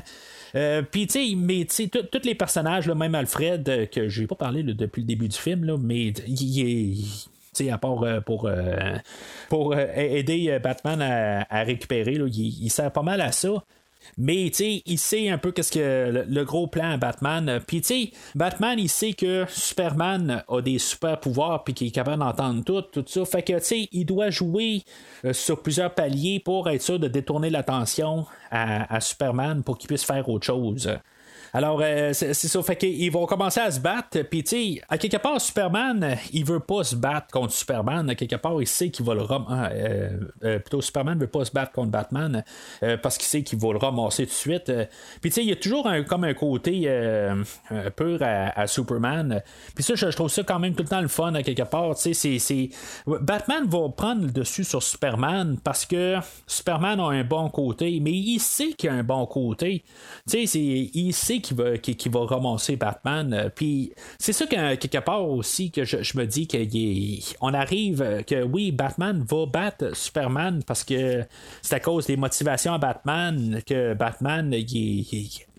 Puis, tu sais, mais tu tous les personnages, là, même Alfred, que j'ai pas parlé depuis le début du film, là, mais il est à part pour, pour aider Batman à, récupérer, il, il, sert pas mal à ça. Mais, il sait un peu qu'est-ce que le, gros plan à Batman. Puis, Batman, il sait que Superman a des super pouvoirs puis qu'il est capable d'entendre tout, tout ça. Fait que, il doit jouer euh, sur plusieurs paliers pour être sûr de détourner l'attention à Superman pour qu'il puisse faire autre chose. Alors, euh, c'est ça. Fait qu'ils vont commencer à se battre. Puis, tu sais, à quelque part, Superman, il veut pas se battre contre Superman. À quelque part, il sait qu'il va le ramasser. Ah, euh, euh, plutôt, Superman veut pas se battre contre Batman parce qu'il sait qu'il va le ramasser tout de suite. Puis, tu sais, il y a toujours comme un côté pur à, Superman. Puis, ça, je, trouve ça quand même tout le temps le fun à quelque part. Tu sais, c'est. Batman va prendre le dessus sur Superman parce que Superman a un bon côté, mais il sait qu'il a un bon côté. Tu sais, il sait qui va, qui, va ramasser Batman. Euh, puis c'est ça que, quelque part aussi que je, me dis qu'on arrive, que oui, Batman va battre Superman parce que c'est à cause des motivations à Batman que Batman,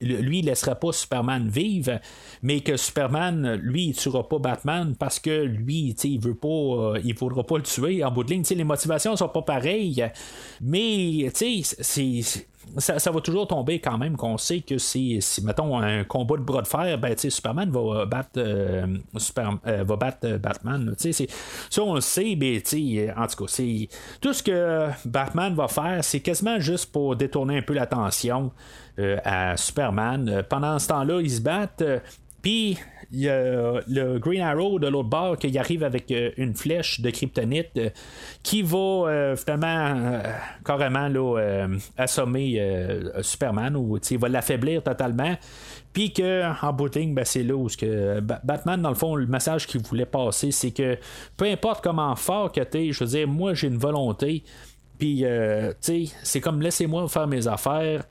lui, il laissera pas Superman vivre, mais que Superman, lui, il tuera pas Batman parce que lui, il veut pas, euh, il voudra pas le tuer. En bout de ligne, les motivations sont pas pareilles, mais c'est ça, va toujours tomber quand même qu'on sait que si, si, mettons, un combat de bras de fer, ben, Superman va battre, euh, Super, euh, va battre euh, Batman. Ça, on le sait, mais en tout cas, tout ce que Batman va faire, c'est quasiment juste pour détourner un peu l'attention à Superman. Pendant ce temps-là, ils se battent. Puis y a le Green Arrow de l'autre bord qui arrive avec euh, une flèche de kryptonite euh, qui va euh, finalement carrément assommer Superman ou il va l'affaiblir totalement. Puis que en bout ben, c'est là où que Batman, dans le fond, le message qu'il voulait passer, c'est que peu importe comment fort que tu je veux dire, moi j'ai une volonté. Puis, tu sais, c'est comme laissez-moi faire mes affaires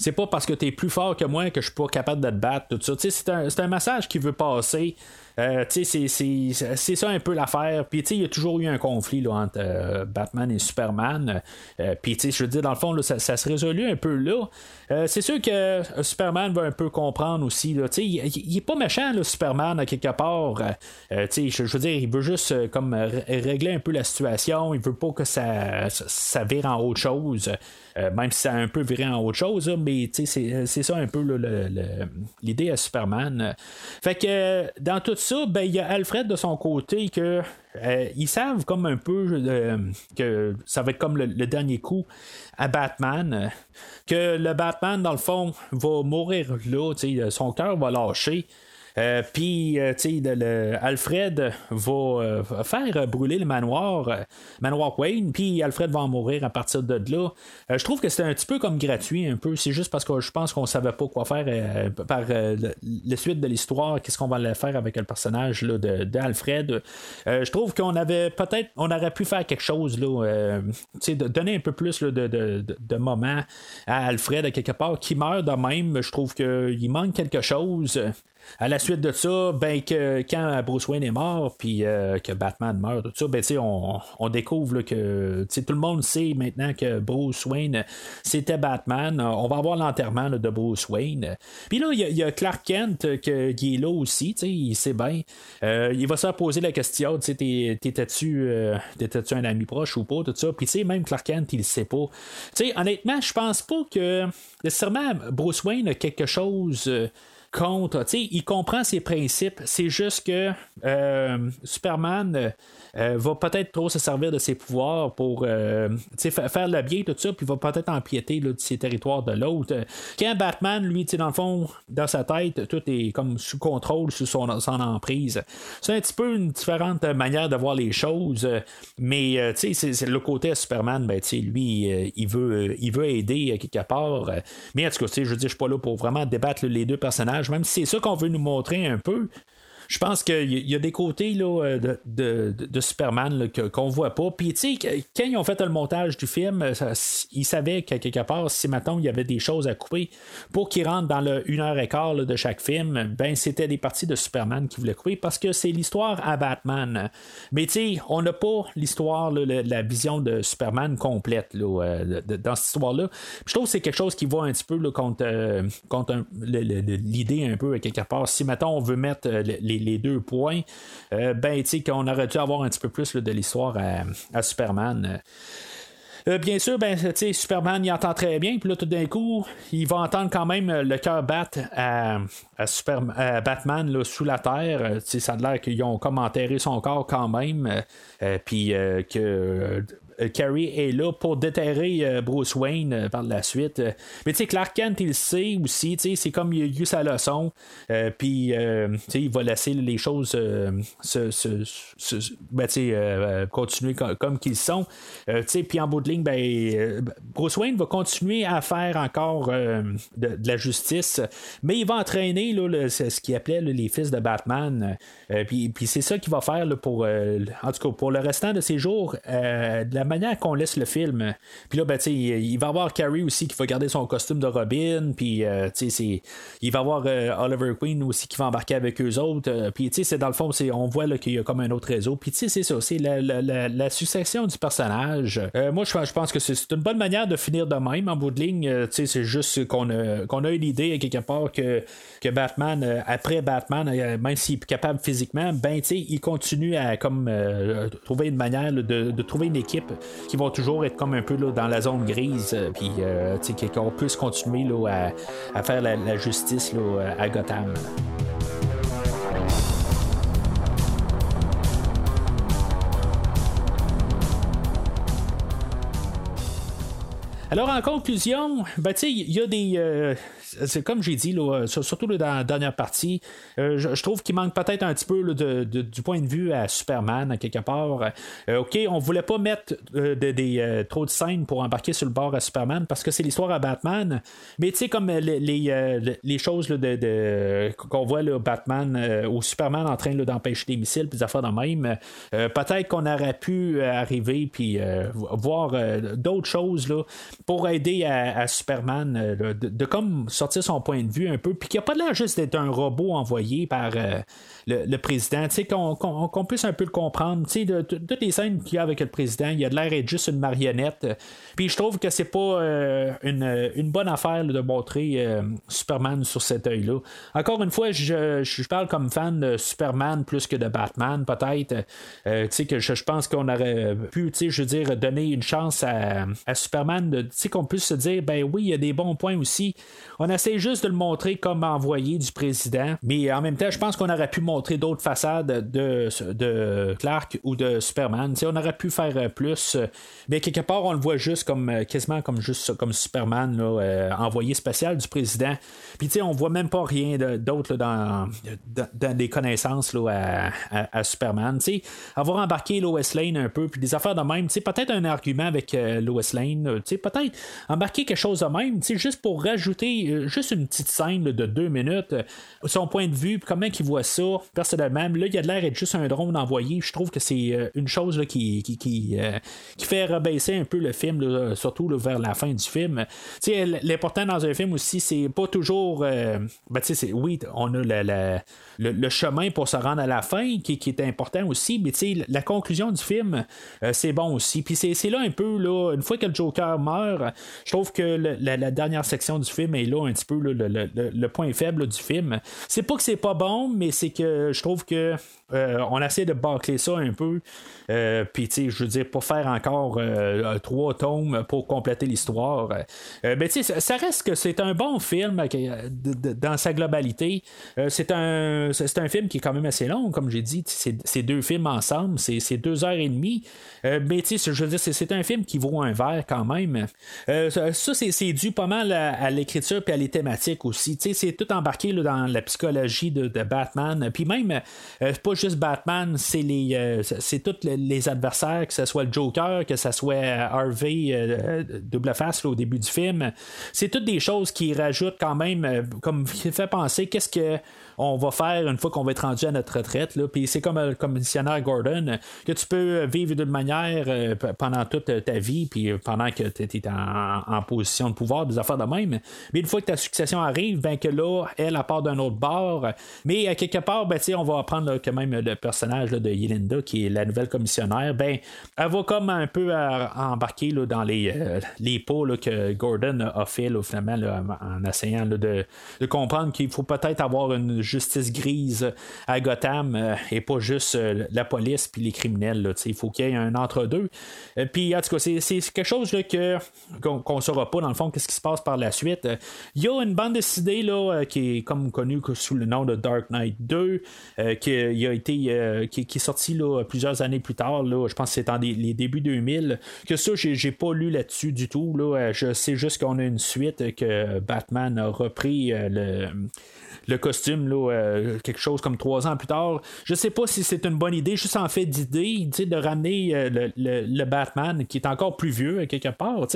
c'est pas parce que tu es plus fort que moi que je suis pas capable de te battre, tout ça. C'est un, un, message qui veut passer. Euh, c'est ça un peu l'affaire. Puis il y a toujours eu un conflit entre euh, Batman et Superman. Euh, Puis je veux dire, dans le fond, ça, ça, se résolue un peu là. Euh, c'est sûr que Superman va un peu comprendre aussi. Là, il, il est pas méchant, là, Superman, à quelque part. je, je veux dire, il veut juste comme régler un peu la situation. Il veut pas que ça, ça, vire en autre chose. même si ça a un peu viré en autre chose, mais c'est ça un peu l'idée à Superman. Fait que dans tout ça, ben, il y a Alfred de son côté que euh, ils savent comme un peu euh, que ça va être comme le, dernier coup à Batman. que le Batman, dans le fond, va mourir là, son cœur va lâcher. Euh, puis, euh, tu sais, Alfred va euh, faire brûler le manoir, manoir Wayne, puis Alfred va en mourir à partir de là. je trouve que c'était un petit peu comme gratuit, un peu. C'est juste parce que je pense qu'on savait pas quoi faire par la suite de l'histoire, qu'est-ce qu'on va faire avec le personnage d'Alfred. je trouve qu'on avait peut-être, on aurait pu faire quelque chose, là, de donner un peu plus de, de, de, moments à Alfred quelque part qui meurt de même. Je trouve qu'il manque quelque chose. À la suite de ça, ben que quand Bruce Wayne est mort, puis euh, que Batman meurt, tout ça, ben on, on découvre que tout le monde sait maintenant que Bruce Wayne c'était Batman. On va avoir l'enterrement de Bruce Wayne. Puis là, il y, a Clark Kent euh, qui est là aussi, il sait bien. Euh, il va se poser la question, t'étais-tu un ami proche ou pas, tout ça. Puis même Clark Kent, il le sait pas. honnêtement, je pense pas que nécessairement Bruce Wayne a quelque chose contre. Tu sais, il comprend ses principes. C'est juste que euh, Superman euh, va peut-être trop se servir de ses pouvoirs pour faire le bien, tout ça, puis va peut-être empiéter là, de ses territoires de l'autre. Quand Batman, lui, dans le fond, dans sa tête, tout est comme sous contrôle, sous son, son emprise. C'est un petit peu une différente manière de voir les choses, mais tu sais, c'est le côté Superman, ben, lui, il, veut, il veut aider quelque part. mais en tout cas, je veux dire, je suis pas là pour vraiment débattre les deux personnages, même si c'est ça qu'on veut nous montrer un peu je pense qu'il y a des côtés là, euh, de, de, Superman qu'on voit pas. Puis, tu sais, quand ils ont fait le montage du film, ils savaient qu'à quelque part, si maintenant il y avait des choses à couper pour qu'ils rentrent dans le 1 heure et quart de chaque film, ben c'était des parties de Superman qui voulaient couper parce que c'est l'histoire à Batman. Mais, tu sais, on n'a pas l'histoire, la vision de Superman complète là, euh, dans cette histoire-là. Je trouve que c'est quelque chose qui va un petit peu contre, euh, contre l'idée un peu à quelque part. Si maintenant on veut mettre les les deux points, euh, ben, tu sais, qu'on aurait dû avoir un petit peu plus de l'histoire à, Superman. Euh, bien sûr, ben, Superman, il entend très bien, puis là, tout d'un coup, il va entendre quand même le cœur battre à, Batman sous la terre. ça a l'air qu'ils ont comme enterré son corps quand même, euh, puis que euh, Carrie est là pour déterrer euh, Bruce Wayne euh, par la suite. Mais tu sais, Clark Kent, il le sait aussi, c'est comme il a eu sa leçon, puis il va laisser les choses se, continuer comme, qu'ils sont. Puis en bout de ligne, ben, Bruce Wayne va continuer à faire encore de, la justice, mais il va entraîner là, ce qu'il appelait les fils de Batman. puis, c'est ça qu'il va faire pour, en tout cas, pour le restant de ses jours, de la manière qu'on laisse le film. Puis là, ben, il va avoir Carrie aussi qui va garder son costume de Robin. Puis, euh, il va y avoir euh, Oliver Queen aussi qui va embarquer avec eux autres. Euh, puis, c'est dans le fond, on voit qu'il y a comme un autre réseau. Puis, c'est ça, c'est la, succession du personnage. moi, je, pense que c'est une bonne manière de finir de même en bout de ligne. c'est juste qu'on a, qu'on a eu l'idée quelque part que, que Batman, après Batman, même s'il est capable physiquement, ben, il continue à comme trouver une manière de, trouver une équipe qui vont toujours être comme un peu dans la zone grise, euh, puis euh, qu'on puisse continuer là, à, faire la, justice là, à Gotham. Alors, en conclusion, ben, il y a des. Euh, c'est comme j'ai dit, là, surtout dans la dernière partie, euh, je, trouve qu'il manque peut-être un petit peu du point de vue à Superman, à quelque part. Euh, OK, on voulait pas mettre euh, des, trop de scènes pour embarquer sur le bord à Superman parce que c'est l'histoire à Batman. Mais tu sais, comme les, les, choses de, qu'on voit là, Batman ou Superman en train d'empêcher des missiles, puis affaires de même, peut-être qu'on aurait pu arriver puis voir d'autres choses là, pour aider à, Superman de, de, comme sortir son point de vue un peu, puis qu'il n'y a pas l'air juste d'être un robot envoyé par euh, le, président, tu sais, qu'on puisse un peu le comprendre. Tu sais, de, toutes les scènes qu'il y a avec le président, il a de l'air d'être juste une marionnette. Puis je trouve que c'est pas euh, une, bonne affaire de montrer euh, Superman sur cet œil-là. Encore une fois, je, je, parle comme fan de Superman plus que de Batman, peut-être. tu sais, que je, pense qu'on aurait pu, tu sais, je veux dire, donner une chance à, à Superman, tu sais, qu'on puisse se dire, ben oui, il y a des bons points aussi. On essaie juste de le montrer comme envoyé du président, mais en même temps, je pense qu'on aurait pu montrer d'autres façades de, de Clark ou de Superman. on aurait pu faire euh, plus, euh, mais quelque part, on le voit juste comme euh, quasiment comme juste comme Superman, envoyé spécial du président. Puis on voit même pas rien d'autre dans, dans, des connaissances là, à, Superman. avoir embarqué Lois Lane un peu, puis des affaires de même, peut-être un argument avec Lois Lane, peut-être embarquer quelque chose de même, juste pour rajouter juste une petite scène de deux minutes, euh, son point de vue, comment il voit ça, personnellement. Là, il a de l'air d'être juste un drone envoyé. Je trouve que c'est euh, une chose qui, qui, qui, euh, qui, fait rebaisser un peu le film, surtout vers la fin du film. L'important dans un film aussi, c'est pas toujours. Ben, oui, on a la, le, chemin pour se rendre à la fin qui, est important aussi, mais la conclusion du film, c'est bon aussi. Puis c'est là un peu, là, une fois que le Joker meurt, je trouve que la, la, dernière section du film est là un petit peu le, point faible du film. C'est pas que c'est pas bon, mais c'est que je trouve que on essaie de bâcler ça un peu. Puis, tu sais, je veux dire, pour faire encore trois tomes pour compléter l'histoire. ben, tu sais, ça reste que c'est un bon film dans sa globalité. c'est un, c'est un film qui est quand même assez long, comme j'ai dit. C'est deux films ensemble, c'est deux heures et demie. mais, tu sais, je veux dire, c'est un film qui vaut un verre quand même. ça, c'est dû pas mal à, l'écriture et à les thématiques aussi. C'est tout embarqué dans la psychologie de, Batman. Puis même, euh, pas juste Batman, c'est les euh, c'est tous les, adversaires, que ce soit le Joker, que ce soit Harvey euh, double face au début du film. C'est toutes des choses qui rajoutent quand même, comme qui fait penser qu'est-ce que on va faire une fois qu'on va être rendu à notre retraite. Là. Puis c'est comme le commissionnaire Gordon, que tu peux vivre d'une manière pendant toute ta vie, puis pendant que tu es en, position de pouvoir, des affaires de même. Mais une fois que ta succession arrive, ben que là, elle, elle part d'un autre bord. Mais à quelque part, ben, on va apprendre quand même le personnage de Yelinda, qui est la nouvelle commissionnaire, ben, elle va comme un peu embarquer dans les, euh, les pots que Gordon a fait finalement en essayant de, de, comprendre qu'il faut peut-être avoir une justice grise à Gotham euh, et pas juste euh, la police puis les criminels. il faut qu'il y ait un entre-deux. puis en tout cas, c'est quelque chose que, qu'on ne saura pas dans le fond qu'est-ce qui se passe par la suite. Il y a une bande dessinée là, qui est comme connue sous le nom de Dark Knight 2, qui, a été, qui, est sorti là, plusieurs années plus tard. Je pense que c'est en les débuts 2000. Que ça, j'ai, j'ai pas lu là-dessus du tout. Là. Je sais juste qu'on a une suite que Batman a repris le le costume, là, euh, quelque chose comme trois ans plus tard. Je sais pas si c'est une bonne idée, juste en fait d'idée, de ramener euh, le, Batman qui est encore plus vieux quelque part.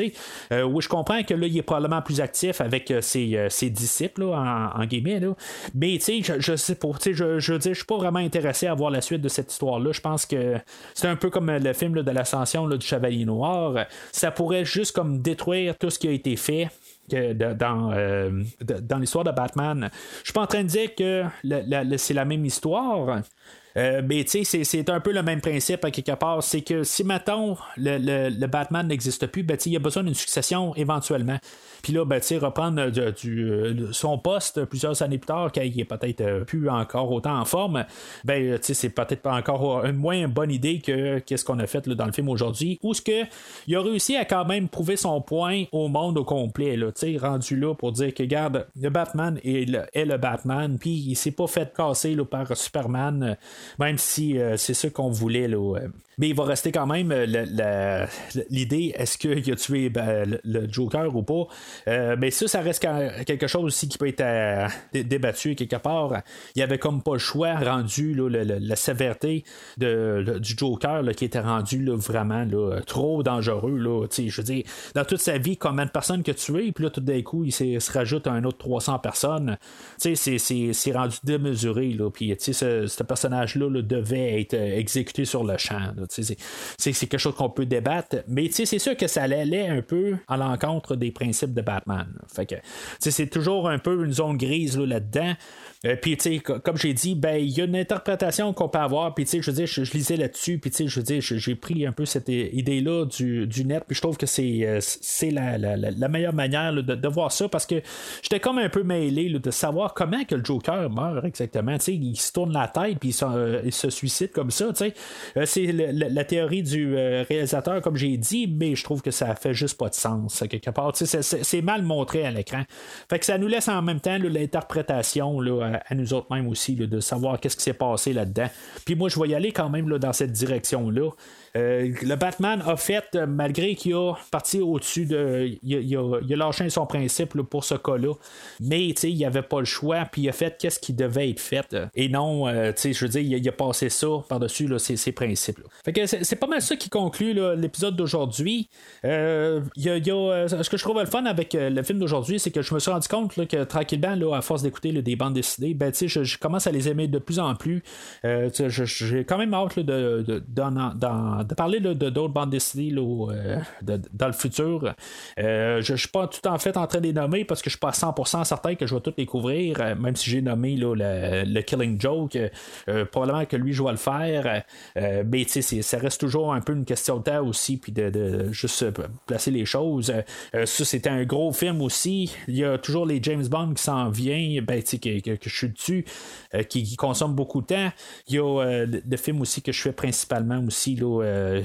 Euh, oui, je comprends que là, il est probablement plus actif avec ses, disciples, en, en, guillemets. Là. Mais je, je sais pas, je, je, je suis pas vraiment intéressé à voir la suite de cette histoire-là. Je pense que c'est un peu comme le film de l'ascension du Chevalier Noir. Ça pourrait juste comme détruire tout ce qui a été fait dans, euh, dans l'histoire de Batman. Je suis pas en train de dire que c'est la même histoire. Euh, mais tu sais, c'est un peu le même principe à quelque part. C'est que si, mettons, le, le, Batman n'existe plus, ben, il y a besoin d'une succession éventuellement. Puis là, ben, reprendre euh, du, euh, son poste plusieurs années plus tard, quand il est peut-être plus encore autant en forme, ben, c'est peut-être pas encore une moins bonne idée que qu'est-ce qu'on a fait dans le film aujourd'hui. Ou ce que il a réussi à quand même prouver son point au monde au complet, là, rendu là pour dire que, regarde, le Batman est le, Batman, puis il s'est pas fait casser là, par Superman même si euh, c'est ce qu'on voulait. Là, mais il va rester quand même euh, l'idée est-ce qu'il a tué ben, le, Joker ou pas? Euh, mais ça, ça reste quelque chose aussi qui peut être débattu quelque part. Il y avait comme pas le choix rendu la sévérité de, du Joker qui était rendu vraiment trop dangereux. je veux dire, dans toute sa vie, combien de personnes que tué, puis là, tout d'un coup, il se rajoute un autre 300 personnes. C'est rendu démesuré. Puis ce, ce personnage-là devait être euh, exécuté sur le champ. C'est quelque chose qu'on peut débattre, mais c'est sûr que ça allait un peu à l'encontre des principes de Batman. C'est toujours un peu une zone grise là-dedans. Euh, puis, tu sais, comme j'ai dit, ben, il y a une interprétation qu'on peut avoir. Puis, tu sais, je veux dire, je, lisais là-dessus. Puis, tu sais, je veux j'ai pris un peu cette idée-là du, net. Puis, je trouve que c'est euh, c'est la, la, meilleure manière de, de, voir ça parce que j'étais comme un peu mêlé de savoir comment que le Joker meurt exactement. Tu sais, il se tourne la tête puis il, euh, se suicide comme ça. Tu sais, c'est la théorie du réalisateur, comme j'ai dit, mais je trouve que ça fait juste pas de sens quelque part. Tu sais, c'est mal montré à l'écran. Fait que ça nous laisse en même temps l'interprétation là à, nous autres mêmes aussi, de savoir qu'est-ce qui s'est passé là-dedans. Puis moi, je vais y aller quand même là, dans cette direction-là. Euh, le Batman a fait, euh, malgré qu'il a parti au-dessus de. Il a, lâché son principe pour ce cas-là. Mais il n'y avait pas le choix, puis il a fait qu'est-ce qui devait être fait. Et non, euh, je veux dire, il a, passé ça par-dessus ses, principes. Fait que c'est pas mal ça qui conclut l'épisode d'aujourd'hui. ce que je trouve le fun avec le film d'aujourd'hui, c'est que je me suis rendu compte que tranquillement, à force d'écouter des bandes dessinées, ben, je, commence à les aimer de plus en plus. j'ai quand même hâte de, dans de parler de d'autres bandes dessinées dans le futur. je ne suis pas tout en fait en train de les nommer parce que je suis pas à 100% certain que je vais tout découvrir, même si j'ai nommé le, Killing Joke. probablement que lui, je vais le faire. mais ça reste toujours un peu une question de temps aussi, puis de, juste placer les choses. ça, c'était un gros film aussi. Il y a toujours les James Bond qui s'en vient, ben, que, que, je suis dessus, qui, consomme beaucoup de temps. Il y a le, film aussi que je fais principalement aussi,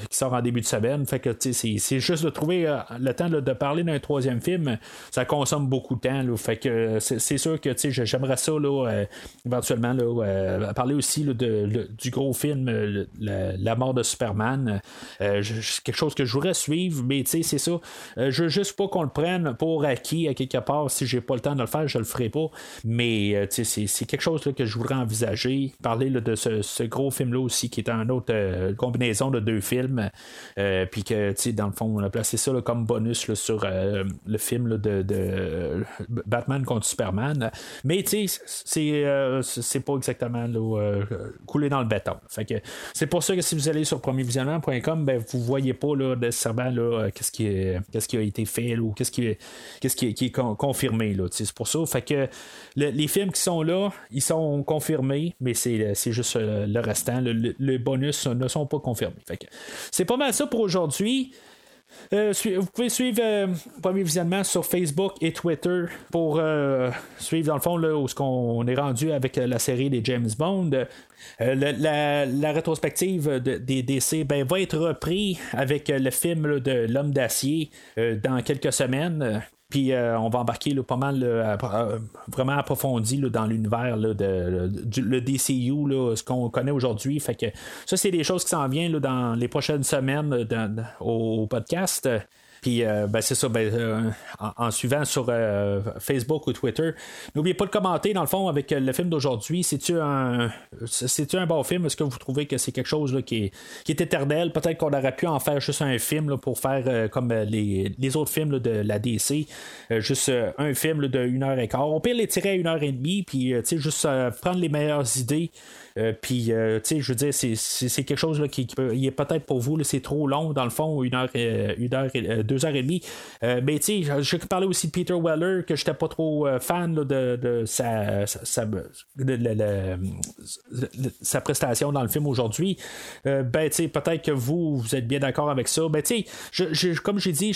qui sort en début de semaine. Fait que c'est juste de trouver le temps de parler d'un troisième film. Ça consomme beaucoup de temps. Fait que c'est sûr que j'aimerais ça là, éventuellement là, parler aussi de, du gros film la, mort de Superman. quelque chose que je voudrais suivre, mais c'est ça. je veux juste pas qu'on le prenne pour acquis à quelque part. Si j'ai pas le temps de le faire, je le ferai pas. Mais c'est quelque chose que je voudrais envisager. Parler de ce, gros film-là aussi, qui est une autre euh, combinaison de deux films. Euh, puis que, dans le fond, on a placé ça comme bonus sur euh, le film de, Batman contre Superman. Mais, tu sais, c'est pas exactement coulé dans le béton. Fait que c'est pour ça que si vous allez sur premiervisionnement.com, ben, vous voyez pas là, nécessairement qu'est-ce, qui qu'est-ce qui a été fait ou qu'est-ce qui, qu'est-ce qui, est confirmé. c'est pour ça. Fait que les films qui sont là, ils sont confirmés, mais c'est, juste le restant. les bonus ne sont pas confirmés. C'est pas mal ça pour aujourd'hui. Euh, vous pouvez suivre euh, Premier Visionnement sur Facebook et Twitter pour euh, suivre dans le fond là, où ce qu'on est rendu avec la série des James Bond. La, rétrospective des DC ben, va être repris avec le film de L'Homme d'acier dans quelques semaines. Puis euh, on va embarquer là, pas mal euh, vraiment approfondi dans l'univers de, le DCU, là, ce qu'on connaît aujourd'hui. Fait que ça, c'est des choses qui s'en viennent dans les prochaines semaines au, podcast. Puis euh, ben, c'est ça, ben, euh, en, suivant sur euh, Facebook ou Twitter. N'oubliez pas de commenter, dans le fond, avec le film d'aujourd'hui. C'est-tu un, un bon film? Est-ce que vous trouvez que c'est quelque chose qui, est, éternel? Peut-être qu'on aurait pu en faire juste un film pour faire comme les, autres films de la DC. juste un film de une heure et quart. On peut les tirer à une heure et demie, puis juste prendre les meilleures idées. Euh, puis, euh, tu sais, je veux dire, c'est quelque chose là, qui, qui est peut-être pour vous, c'est trop long, dans le fond, une heure, une heure deux heures et demie. Euh, mais, tu sais, je parlais aussi de Peter Weller, que j'étais pas trop fan de, de, sa, sa, sa, prestation dans le film aujourd'hui. ben, tu sais, peut-être que vous, vous êtes bien d'accord avec ça. Ben, tu sais, comme j'ai dit,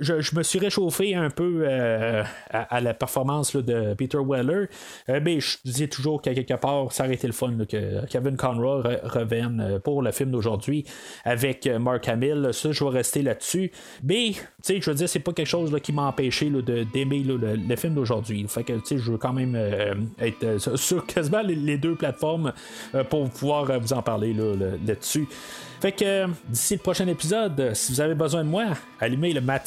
je, me suis réchauffé un peu à, la performance de Peter Weller. mais je disais toujours qu'à quelque part, ça aurait été le fun que Kevin Conroy revienne euh, pour le film d'aujourd'hui avec euh, Mark Hamill. Ça, je vais rester là-dessus. Mais, tu sais, je veux dire, c'est pas quelque chose qui m'a empêché d'aimer le, film d'aujourd'hui. Fait que, tu sais, je veux quand même euh, être sur quasiment les, deux plateformes pour pouvoir vous en parler là-dessus. fait que, d'ici le prochain épisode, si vous avez besoin de moi, allumez le mat